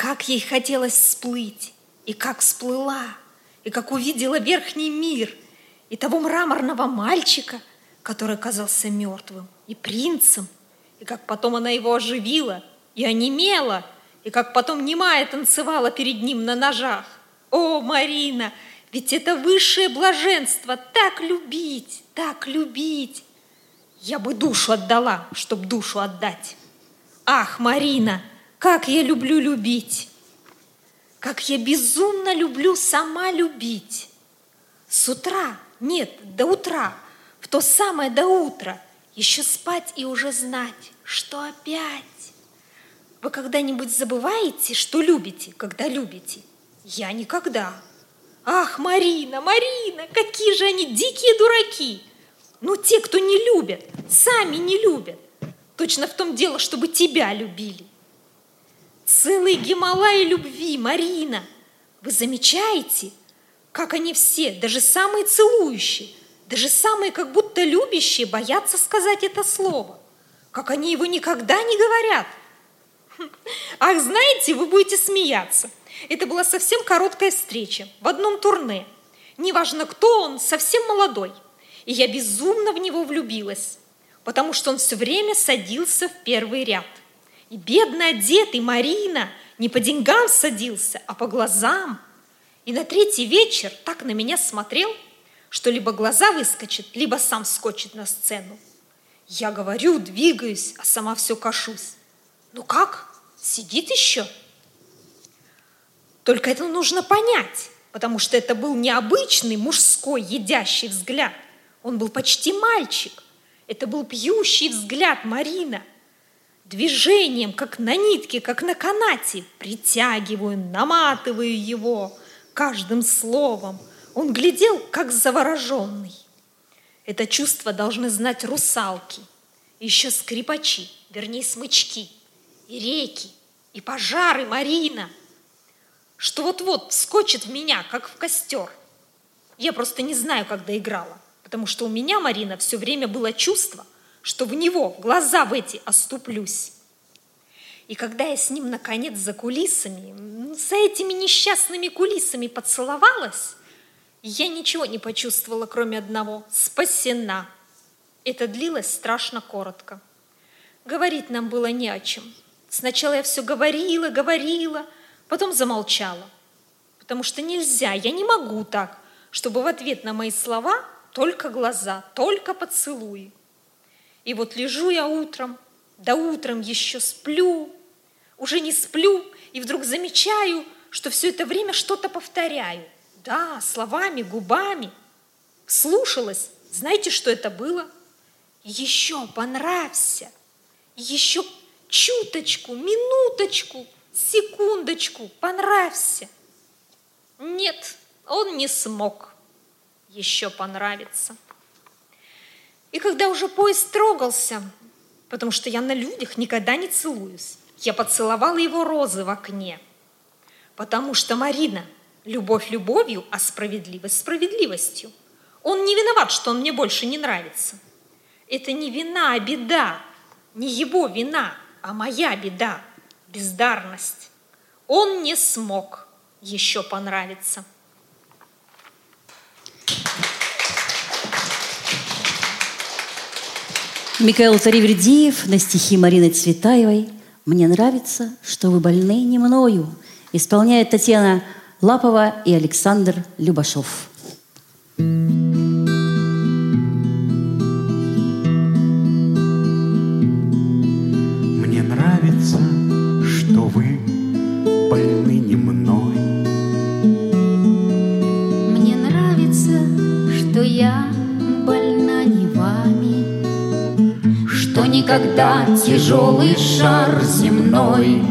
Как ей хотелось всплыть, и как всплыла, и как увидела верхний мир, и того мраморного мальчика, который оказался мертвым, и принцем, и как потом она его оживила, и онемела, и как потом немая танцевала перед ним на ножах. О, Марина, ведь это высшее блаженство, так любить, так любить. Я бы душу отдала, чтоб душу отдать. Ах, Марина, как я люблю любить! Как я безумно люблю сама любить! С утра, нет, до утра, в то самое до утра, еще спать и уже знать, что опять. Вы когда-нибудь забываете, что любите, когда любите? Я никогда. Ах, Марина, Марина, какие же они дикие дураки! Ну, те, кто не любят, сами не любят. Точно в том дело, чтобы тебя любили. Целый Гималай любви, Марина. Вы замечаете, как они все, даже самые целующие, даже самые как будто любящие, боятся сказать это слово. Как они его никогда не говорят. [laughs] Ах, знаете, вы будете смеяться. Это была совсем короткая встреча в одном турне. Неважно, кто он, совсем молодой. И я безумно в него влюбилась, потому что он все время садился в первый ряд. И бедно одетый Марина не по деньгам садился, а по глазам. И на третий вечер так на меня смотрел, что либо глаза выскочат, либо сам скочит на сцену. Я говорю, двигаюсь, а сама все кашусь. Ну как? Сидит еще? Только это нужно понять, потому что это был необычный мужской едящий взгляд. Он был почти мальчик. Это был пьющий взгляд Марина. Движением, как на нитке, как на канате, притягиваю, наматываю его каждым словом. Он глядел, как завороженный. Это чувство должны знать русалки, еще скрипачи, вернее смычки, и реки, и пожары Марина – что вот-вот вскочит в меня, как в костер. Я просто не знаю, как доиграла, потому что у меня, Марина, все время было чувство, что в него, глаза в эти оступлюсь. И когда я с ним, наконец, за кулисами, за этими несчастными кулисами поцеловалась, я ничего не почувствовала, кроме одного – спасена. Это длилось страшно коротко. Говорить нам было не о чем. Сначала я все говорила, говорила – Потом замолчала, потому что нельзя, я не могу так, чтобы в ответ на мои слова только глаза, только поцелуи. И вот лежу я утром, да утром еще сплю, уже не сплю, и вдруг замечаю, что все это время что-то повторяю. Да, словами, губами. Слушалась. Знаете, что это было? Еще понравься. Еще чуточку, минуточку – секундочку, понравься. Нет, он не смог еще понравиться. И когда уже поезд трогался, потому что я на людях никогда не целуюсь, я поцеловала его розы в окне, потому что Марина, любовь любовью, а справедливость справедливостью. Он не виноват, что он мне больше не нравится. Это не вина, а беда. Не его вина, а моя беда бездарность. Он не смог еще понравиться. Михаил Таривердиев на стихи Марины Цветаевой «Мне нравится, что вы больны не мною» исполняет Татьяна Лапова и Александр Любашов. Никогда тяжелый шар земной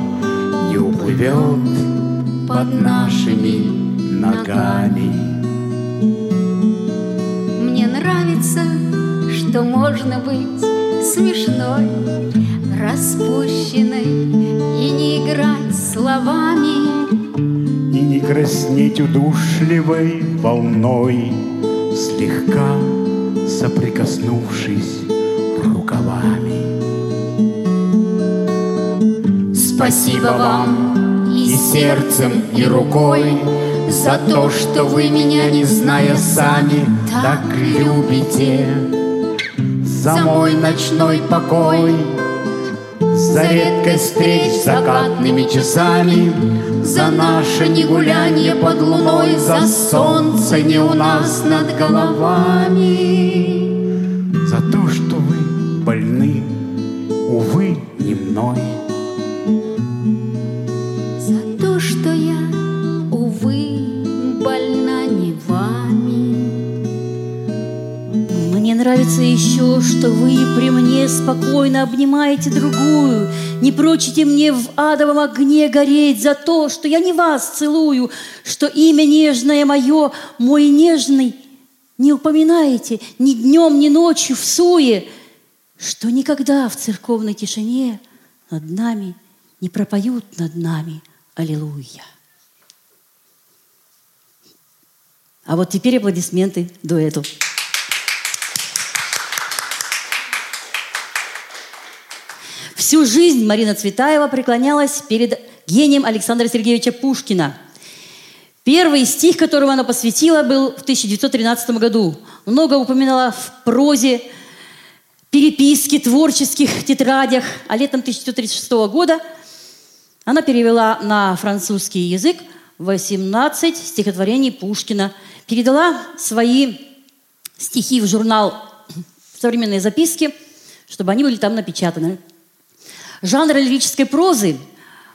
Не уплывет под нашими ногами. Мне нравится, что можно быть смешной, распущенной И не играть словами. И не краснеть удушливой волной, Слегка соприкоснувшись рукавами. Спасибо вам и сердцем, и рукой За то, что вы меня, не зная сами, так любите. За мой ночной покой, за редкость встреч закатными часами, За наше негулянье под луной, За солнце не у нас над головами. За то, что вы больны, увы, не мной. Нравится еще, что вы при мне спокойно обнимаете другую, не прочите мне в адовом огне гореть за то, что я не вас целую, что имя нежное мое, мой нежный, не упоминаете ни днем, ни ночью в суе. что никогда в церковной тишине над нами не пропоют над нами Аллилуйя. А вот теперь аплодисменты дуэту. Всю жизнь Марина Цветаева преклонялась перед гением Александра Сергеевича Пушкина. Первый стих, которого она посвятила, был в 1913 году. Много упоминала в прозе, переписке, творческих тетрадях. А летом 1936 года она перевела на французский язык 18 стихотворений Пушкина, передала свои стихи в журнал «Современные записки», чтобы они были там напечатаны. Жанр лирической прозы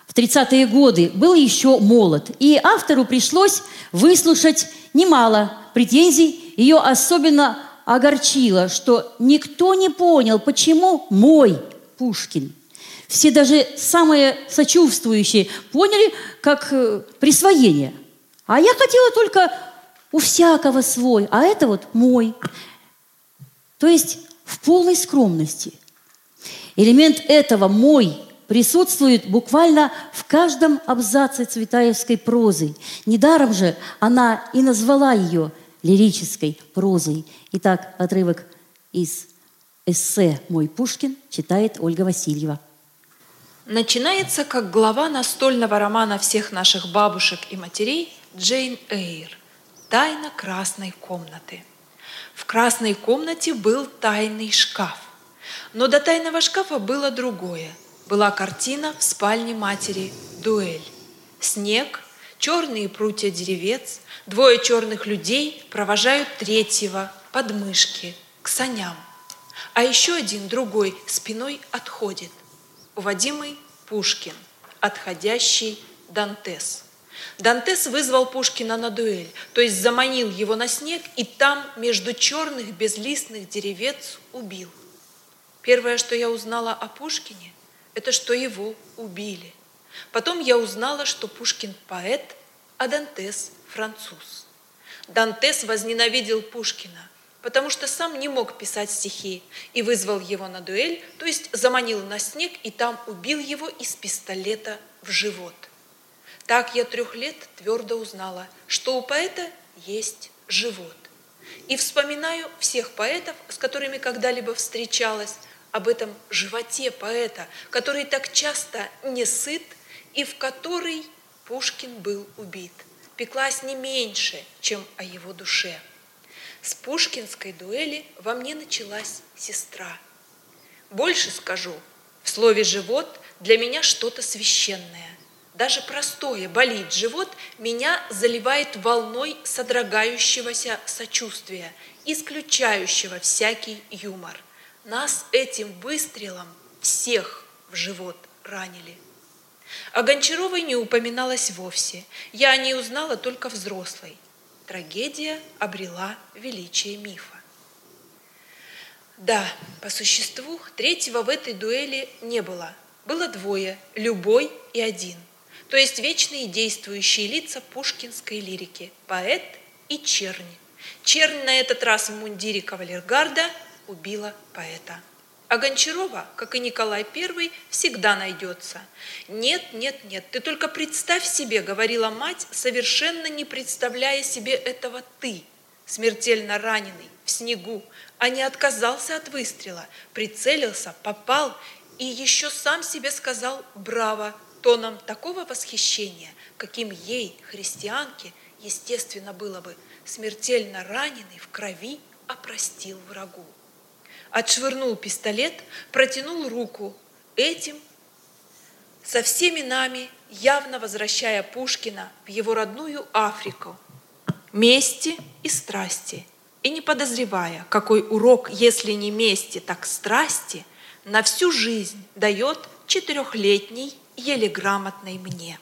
в 30-е годы был еще молод, и автору пришлось выслушать немало претензий. Ее особенно огорчило, что никто не понял, почему мой Пушкин. Все даже самые сочувствующие поняли как э, присвоение. А я хотела только у всякого свой, а это вот мой. То есть в полной скромности – Элемент этого «мой» присутствует буквально в каждом абзаце цветаевской прозы. Недаром же она и назвала ее лирической прозой. Итак, отрывок из эссе «Мой Пушкин» читает Ольга Васильева. Начинается как глава настольного романа всех наших бабушек и матерей Джейн Эйр «Тайна красной комнаты». В красной комнате был тайный шкаф. Но до тайного шкафа было другое. Была картина в спальне матери «Дуэль». Снег, черные прутья деревец, двое черных людей провожают третьего под мышки к саням. А еще один, другой, спиной отходит. Уводимый Пушкин, отходящий Дантес. Дантес вызвал Пушкина на дуэль, то есть заманил его на снег и там между черных безлистных деревец убил – Первое, что я узнала о Пушкине, это что его убили. Потом я узнала, что Пушкин поэт, а Дантес француз. Дантес возненавидел Пушкина, потому что сам не мог писать стихи и вызвал его на дуэль, то есть заманил на снег и там убил его из пистолета в живот. Так я трех лет твердо узнала, что у поэта есть живот. И вспоминаю всех поэтов, с которыми когда-либо встречалась, об этом животе поэта, который так часто не сыт и в который Пушкин был убит. Пеклась не меньше, чем о его душе. С пушкинской дуэли во мне началась сестра. Больше скажу, в слове «живот» для меня что-то священное. Даже простое «болит живот» меня заливает волной содрогающегося сочувствия, исключающего всякий юмор – нас этим выстрелом всех в живот ранили. О Гончаровой не упоминалось вовсе. Я о ней узнала только взрослой. Трагедия обрела величие мифа. Да, по существу третьего в этой дуэли не было. Было двое – Любой и один. То есть вечные действующие лица пушкинской лирики – поэт и чернь. Чернь на этот раз в мундире кавалергарда – убила поэта. А Гончарова, как и Николай I, всегда найдется. «Нет, нет, нет, ты только представь себе», — говорила мать, совершенно не представляя себе этого ты, смертельно раненый, в снегу, а не отказался от выстрела, прицелился, попал и еще сам себе сказал «браво», тоном такого восхищения, каким ей, христианке, естественно было бы, смертельно раненый в крови опростил врагу отшвырнул пистолет, протянул руку. Этим со всеми нами, явно возвращая Пушкина в его родную Африку, мести и страсти, и не подозревая, какой урок, если не мести, так страсти, на всю жизнь дает четырехлетний, еле грамотной мне.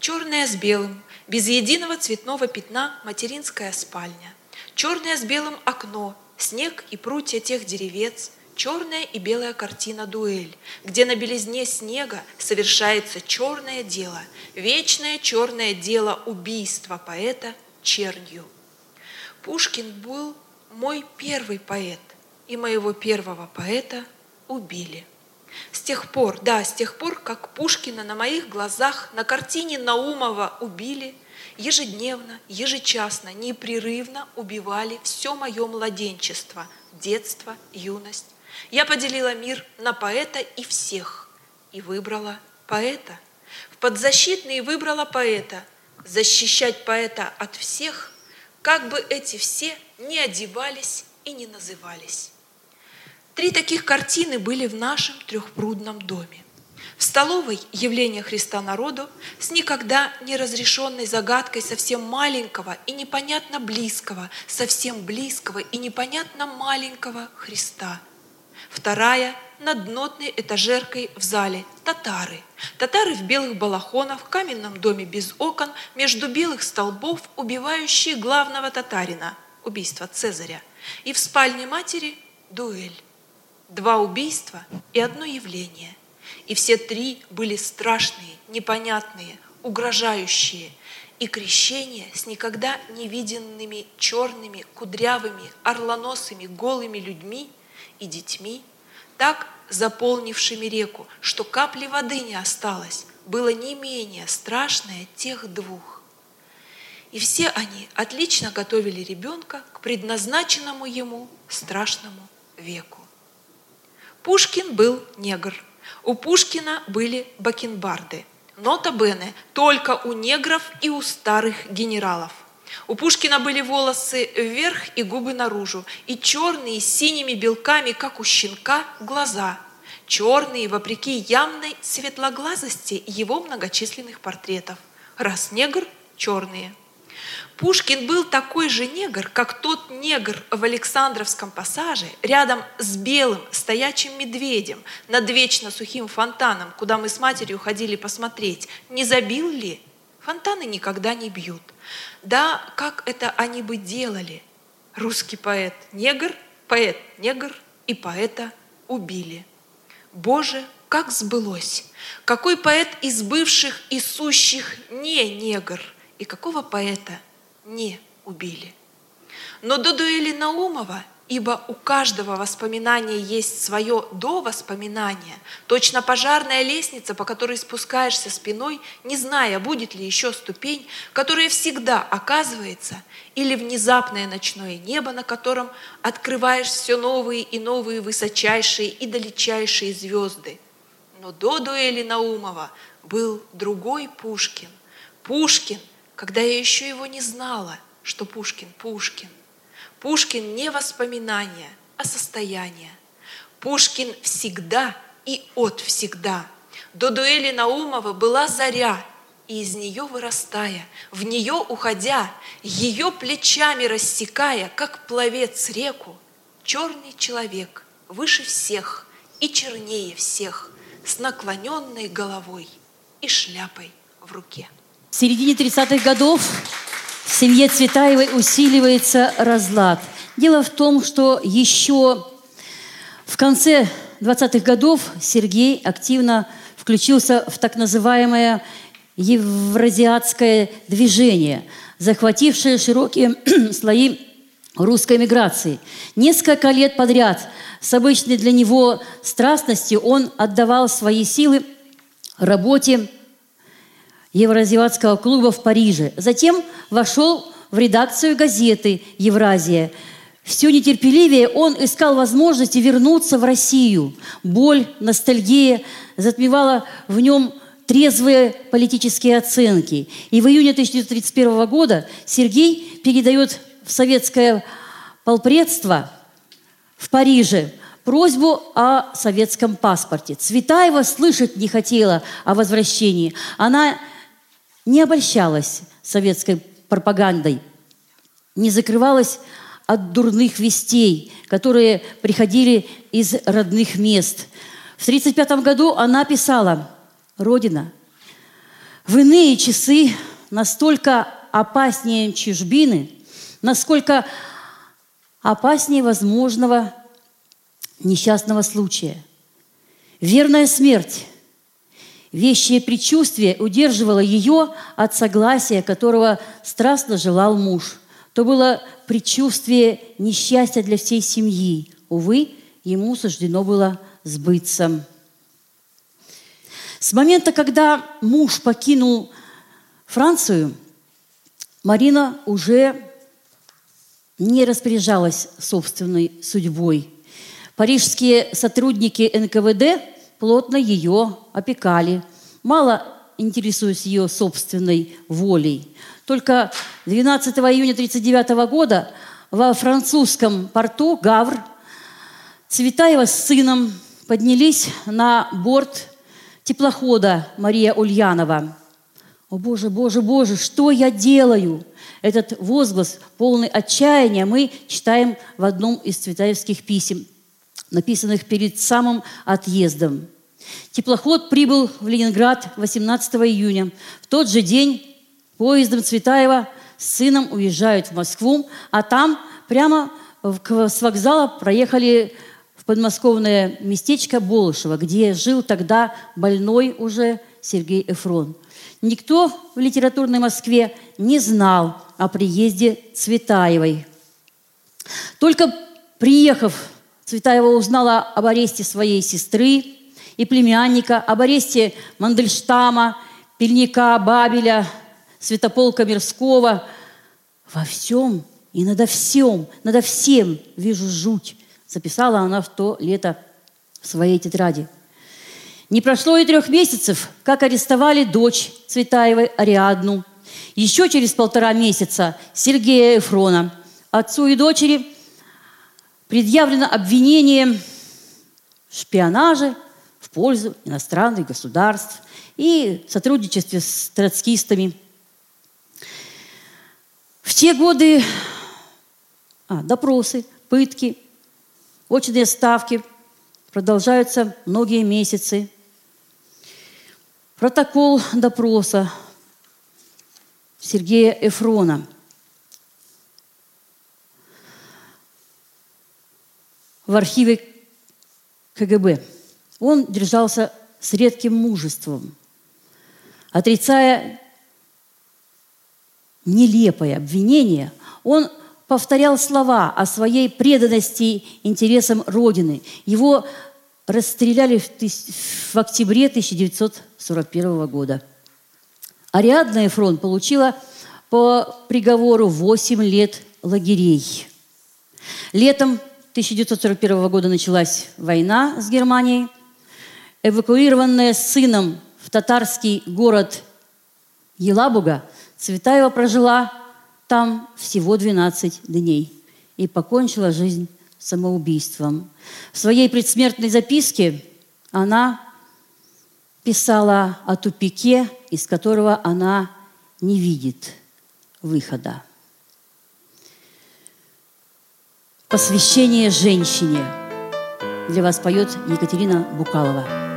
Черная с белым, без единого цветного пятна материнская спальня. Черное с белым окно, снег и прутья тех деревец, черная и белая картина «Дуэль», где на белизне снега совершается черное дело, вечное черное дело убийства поэта чернью. Пушкин был мой первый поэт, и моего первого поэта убили. С тех пор, да, с тех пор, как Пушкина на моих глазах на картине Наумова убили, ежедневно, ежечасно, непрерывно убивали все мое младенчество, детство, юность. Я поделила мир на поэта и всех, и выбрала поэта. В подзащитный выбрала поэта. Защищать поэта от всех, как бы эти все не одевались и не назывались. Три таких картины были в нашем трехпрудном доме. В столовой явление Христа народу с никогда не разрешенной загадкой совсем маленького и непонятно близкого, совсем близкого и непонятно маленького Христа. Вторая – над нотной этажеркой в зале – татары. Татары в белых балахонах, в каменном доме без окон, между белых столбов, убивающие главного татарина – убийство Цезаря. И в спальне матери – дуэль. Два убийства и одно явление. И все три были страшные, непонятные, угрожающие. И крещение с никогда не виденными черными, кудрявыми, орлоносыми, голыми людьми и детьми, так заполнившими реку, что капли воды не осталось, было не менее страшное тех двух. И все они отлично готовили ребенка к предназначенному ему страшному веку. Пушкин был негр. У Пушкина были бакенбарды. Нота Бене только у негров и у старых генералов. У Пушкина были волосы вверх и губы наружу, и черные с синими белками, как у щенка, глаза. Черные, вопреки явной светлоглазости его многочисленных портретов. Раз негр – черные – Пушкин был такой же негр, как тот негр в Александровском пассаже, рядом с белым стоячим медведем над вечно сухим фонтаном, куда мы с матерью ходили посмотреть. Не забил ли? Фонтаны никогда не бьют. Да, как это они бы делали? Русский поэт негр, поэт негр и поэта убили. Боже, как сбылось! Какой поэт из бывших и сущих не негр? И какого поэта не убили. Но до дуэли Наумова, ибо у каждого воспоминания есть свое до воспоминания, точно пожарная лестница, по которой спускаешься спиной, не зная, будет ли еще ступень, которая всегда оказывается, или внезапное ночное небо, на котором открываешь все новые и новые высочайшие и далечайшие звезды. Но до дуэли Наумова был другой Пушкин. Пушкин – когда я еще его не знала, что Пушкин – Пушкин. Пушкин не воспоминание, а состояние. Пушкин всегда и от всегда. До дуэли Наумова была заря, и из нее вырастая, в нее уходя, ее плечами рассекая, как пловец реку, черный человек, выше всех и чернее всех, с наклоненной головой и шляпой в руке. В середине 30-х годов в семье Цветаевой усиливается разлад. Дело в том, что еще в конце 20-х годов Сергей активно включился в так называемое евразиатское движение, захватившее широкие [clears throat] слои русской миграции. Несколько лет подряд с обычной для него страстностью он отдавал свои силы работе Евразиатского клуба в Париже. Затем вошел в редакцию газеты «Евразия». Все нетерпеливее он искал возможности вернуться в Россию. Боль, ностальгия затмевала в нем трезвые политические оценки. И в июне 1931 года Сергей передает в советское полпредство в Париже просьбу о советском паспорте. Цветаева слышать не хотела о возвращении. Она не обольщалась советской пропагандой, не закрывалась от дурных вестей, которые приходили из родных мест. В 1935 году она писала, «Родина, в иные часы настолько опаснее чужбины, насколько опаснее возможного несчастного случая. Верная смерть Вещее предчувствие удерживало ее от согласия, которого страстно желал муж. То было предчувствие несчастья для всей семьи, Увы, ему суждено было сбыться. С момента, когда муж покинул Францию, Марина уже не распоряжалась собственной судьбой. Парижские сотрудники НКВД плотно ее опекали, мало интересуясь ее собственной волей. Только 12 июня 1939 года во французском порту Гавр Цветаева с сыном поднялись на борт теплохода Мария Ульянова. «О, Боже, Боже, Боже, что я делаю?» Этот возглас, полный отчаяния, мы читаем в одном из цветаевских писем, написанных перед самым отъездом. Теплоход прибыл в Ленинград 18 июня. В тот же день поездом Цветаева с сыном уезжают в Москву, а там прямо с вокзала проехали в подмосковное местечко Болышево, где жил тогда больной уже Сергей Эфрон. Никто в литературной Москве не знал о приезде Цветаевой. Только приехав, Цветаева узнала об аресте своей сестры и племянника, об аресте Мандельштама, Пельника, Бабеля, Святополка Мирского. Во всем и надо всем, надо всем вижу жуть, записала она в то лето в своей тетради. Не прошло и трех месяцев, как арестовали дочь Цветаевой Ариадну. Еще через полтора месяца Сергея Эфрона. Отцу и дочери предъявлено обвинение в шпионаже в пользу иностранных государств и сотрудничестве с троцкистами. В те годы а, допросы, пытки, очные ставки продолжаются многие месяцы. Протокол допроса Сергея Эфрона. В архиве КГБ. Он держался с редким мужеством, отрицая нелепое обвинение, он повторял слова о своей преданности интересам Родины. Его расстреляли в, октябре 1941 года. Ариадна Эфрон получила по приговору 8 лет лагерей. Летом 1941 года началась война с Германией. Эвакуированная с сыном в татарский город Елабуга, Цветаева прожила там всего 12 дней и покончила жизнь самоубийством. В своей предсмертной записке она писала о тупике, из которого она не видит выхода. Посвящение женщине. Для вас поет Екатерина Букалова.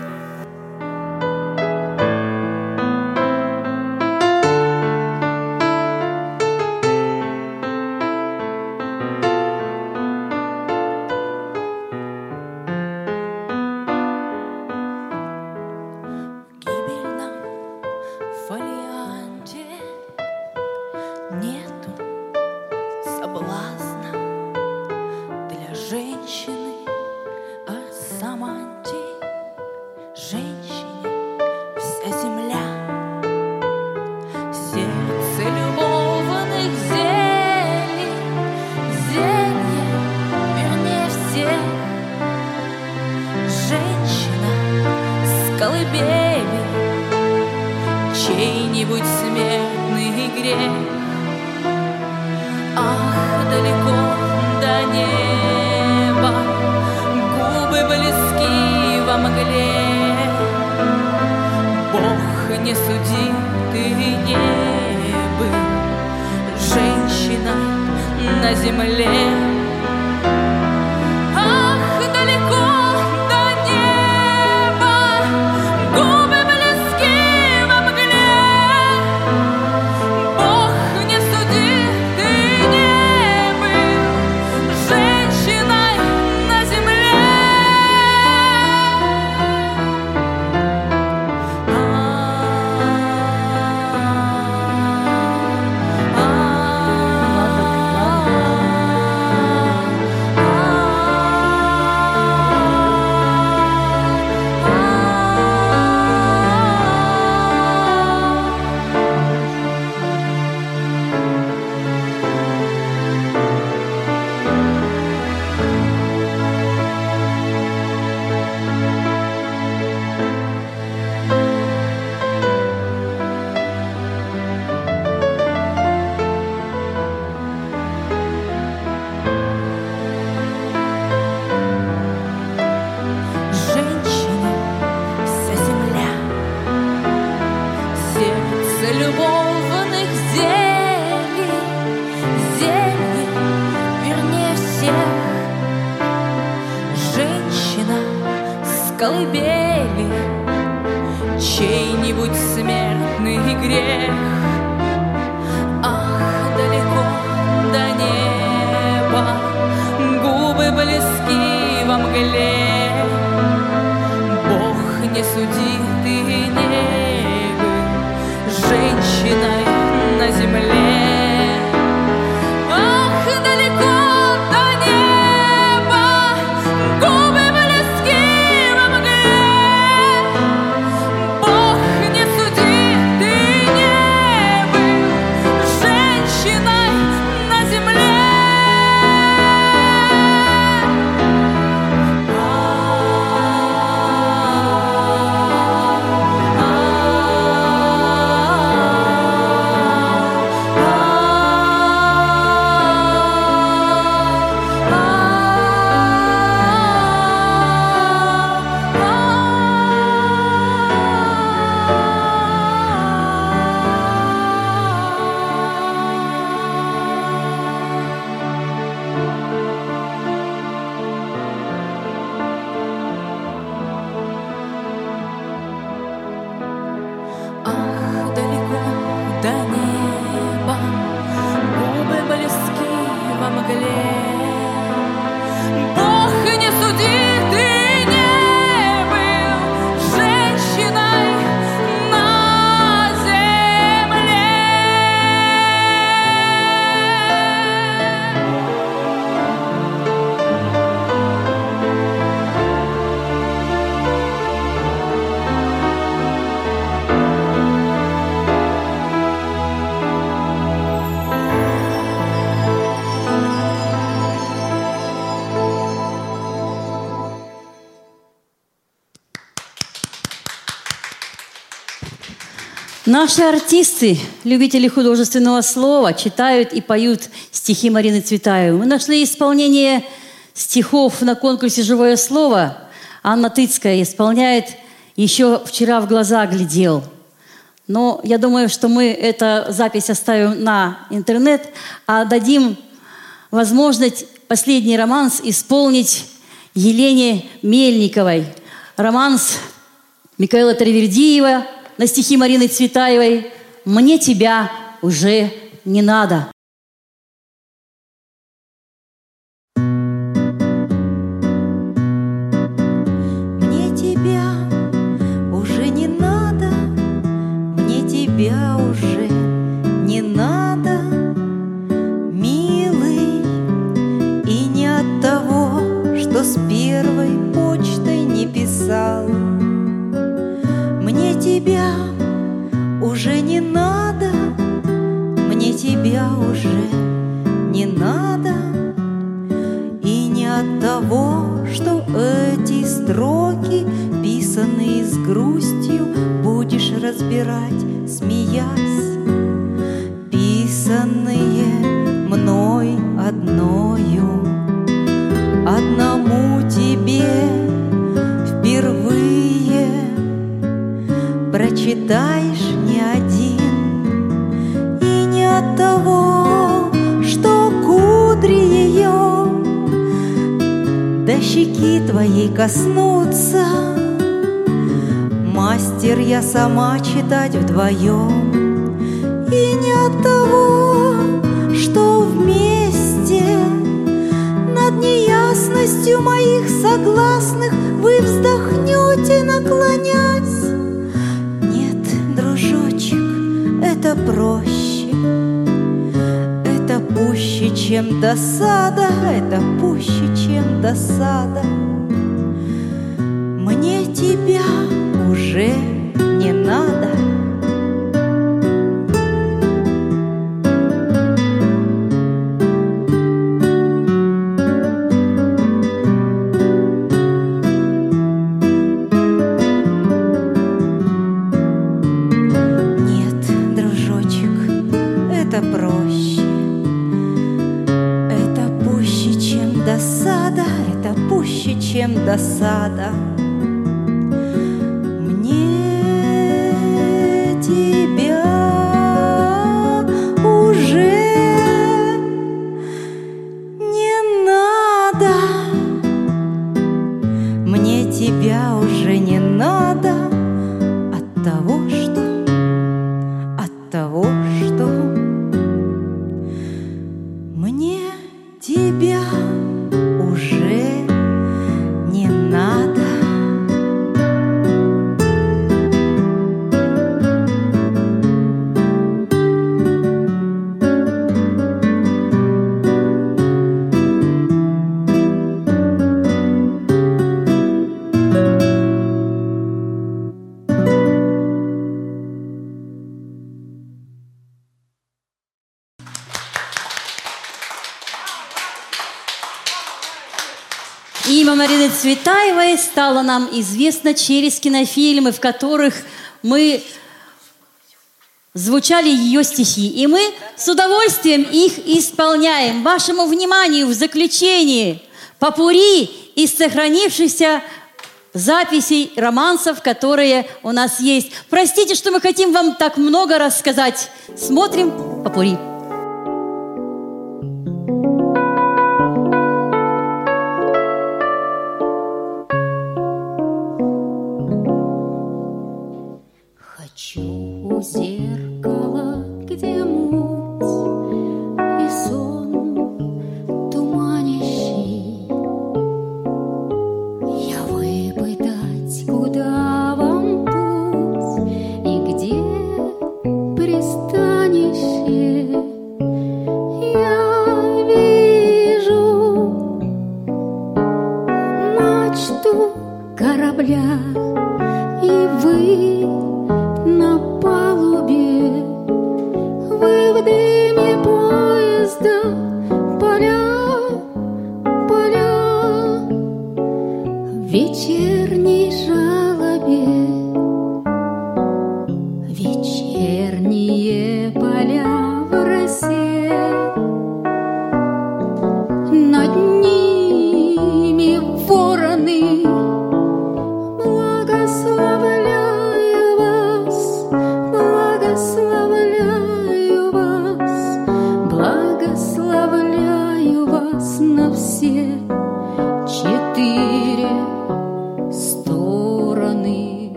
Наши артисты, любители художественного слова, читают и поют стихи Марины Цветаевой. Мы нашли исполнение стихов на конкурсе «Живое слово». Анна Тыцкая исполняет «Еще вчера в глаза глядел». Но я думаю, что мы эту запись оставим на интернет, а дадим возможность последний романс исполнить Елене Мельниковой. Романс Михаила Таривердиева на стихи Марины Цветаевой «Мне тебя уже не надо». Тебя уже не надо, и не от того, что эти строки, писанные с грустью, будешь разбирать, смеясь, писанные мной одною, одному тебе впервые. Прочитаешь щеки твоей коснуться. Мастер я сама читать вдвоем, и не от того, что вместе над неясностью моих согласных вы вздохнете, наклонясь. Нет, дружочек, это проще, пуще, чем досада, это пуще, чем досада. Мне тебя уже не надо. Чем Цветаевой стала нам известна через кинофильмы, в которых мы звучали ее стихи. И мы с удовольствием их исполняем. Вашему вниманию в заключении попури из сохранившихся записей, романсов, которые у нас есть. Простите, что мы хотим вам так много рассказать. Смотрим попури.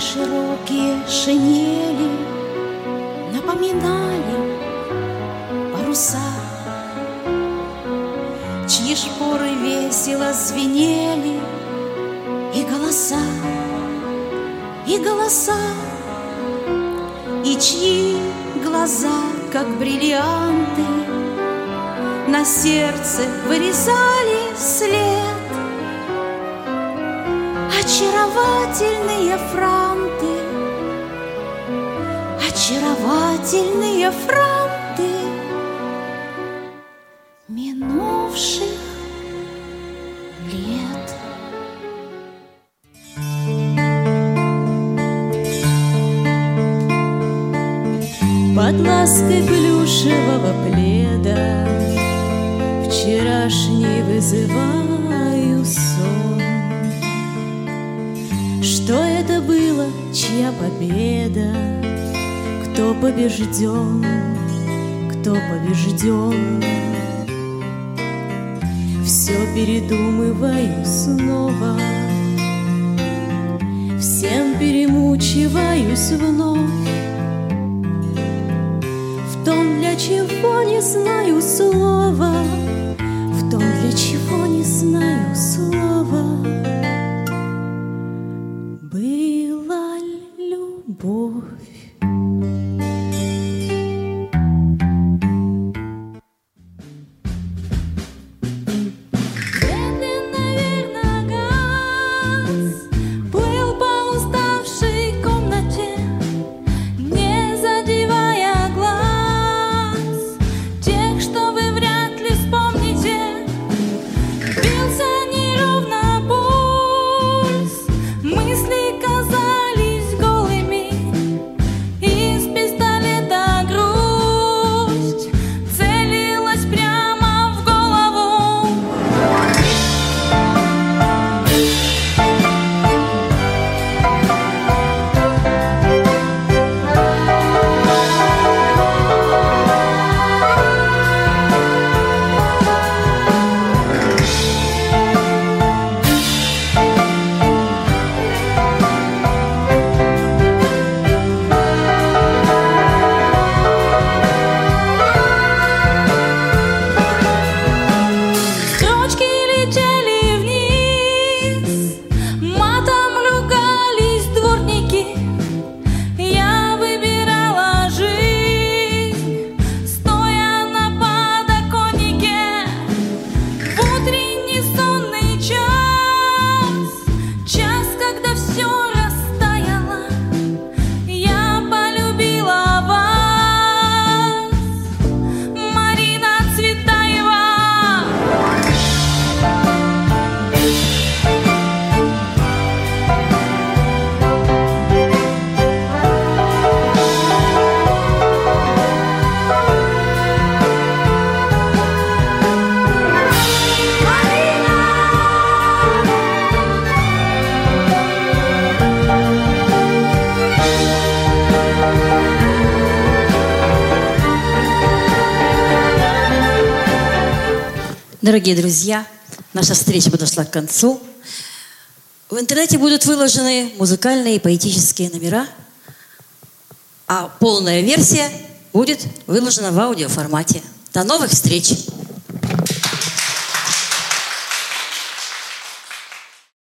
широкие шинели Напоминали паруса Чьи шпоры весело звенели И голоса, и голоса И чьи глаза, как бриллианты На сердце вырезали след. Очаровательные франты, очаровательные франты побежден, кто побежден Все передумываю снова Всем перемучиваюсь вновь. В том, для чего не знаю слова, Дорогие друзья, наша встреча подошла к концу. В интернете будут выложены музыкальные и поэтические номера, а полная версия будет выложена в аудиоформате. До новых встреч!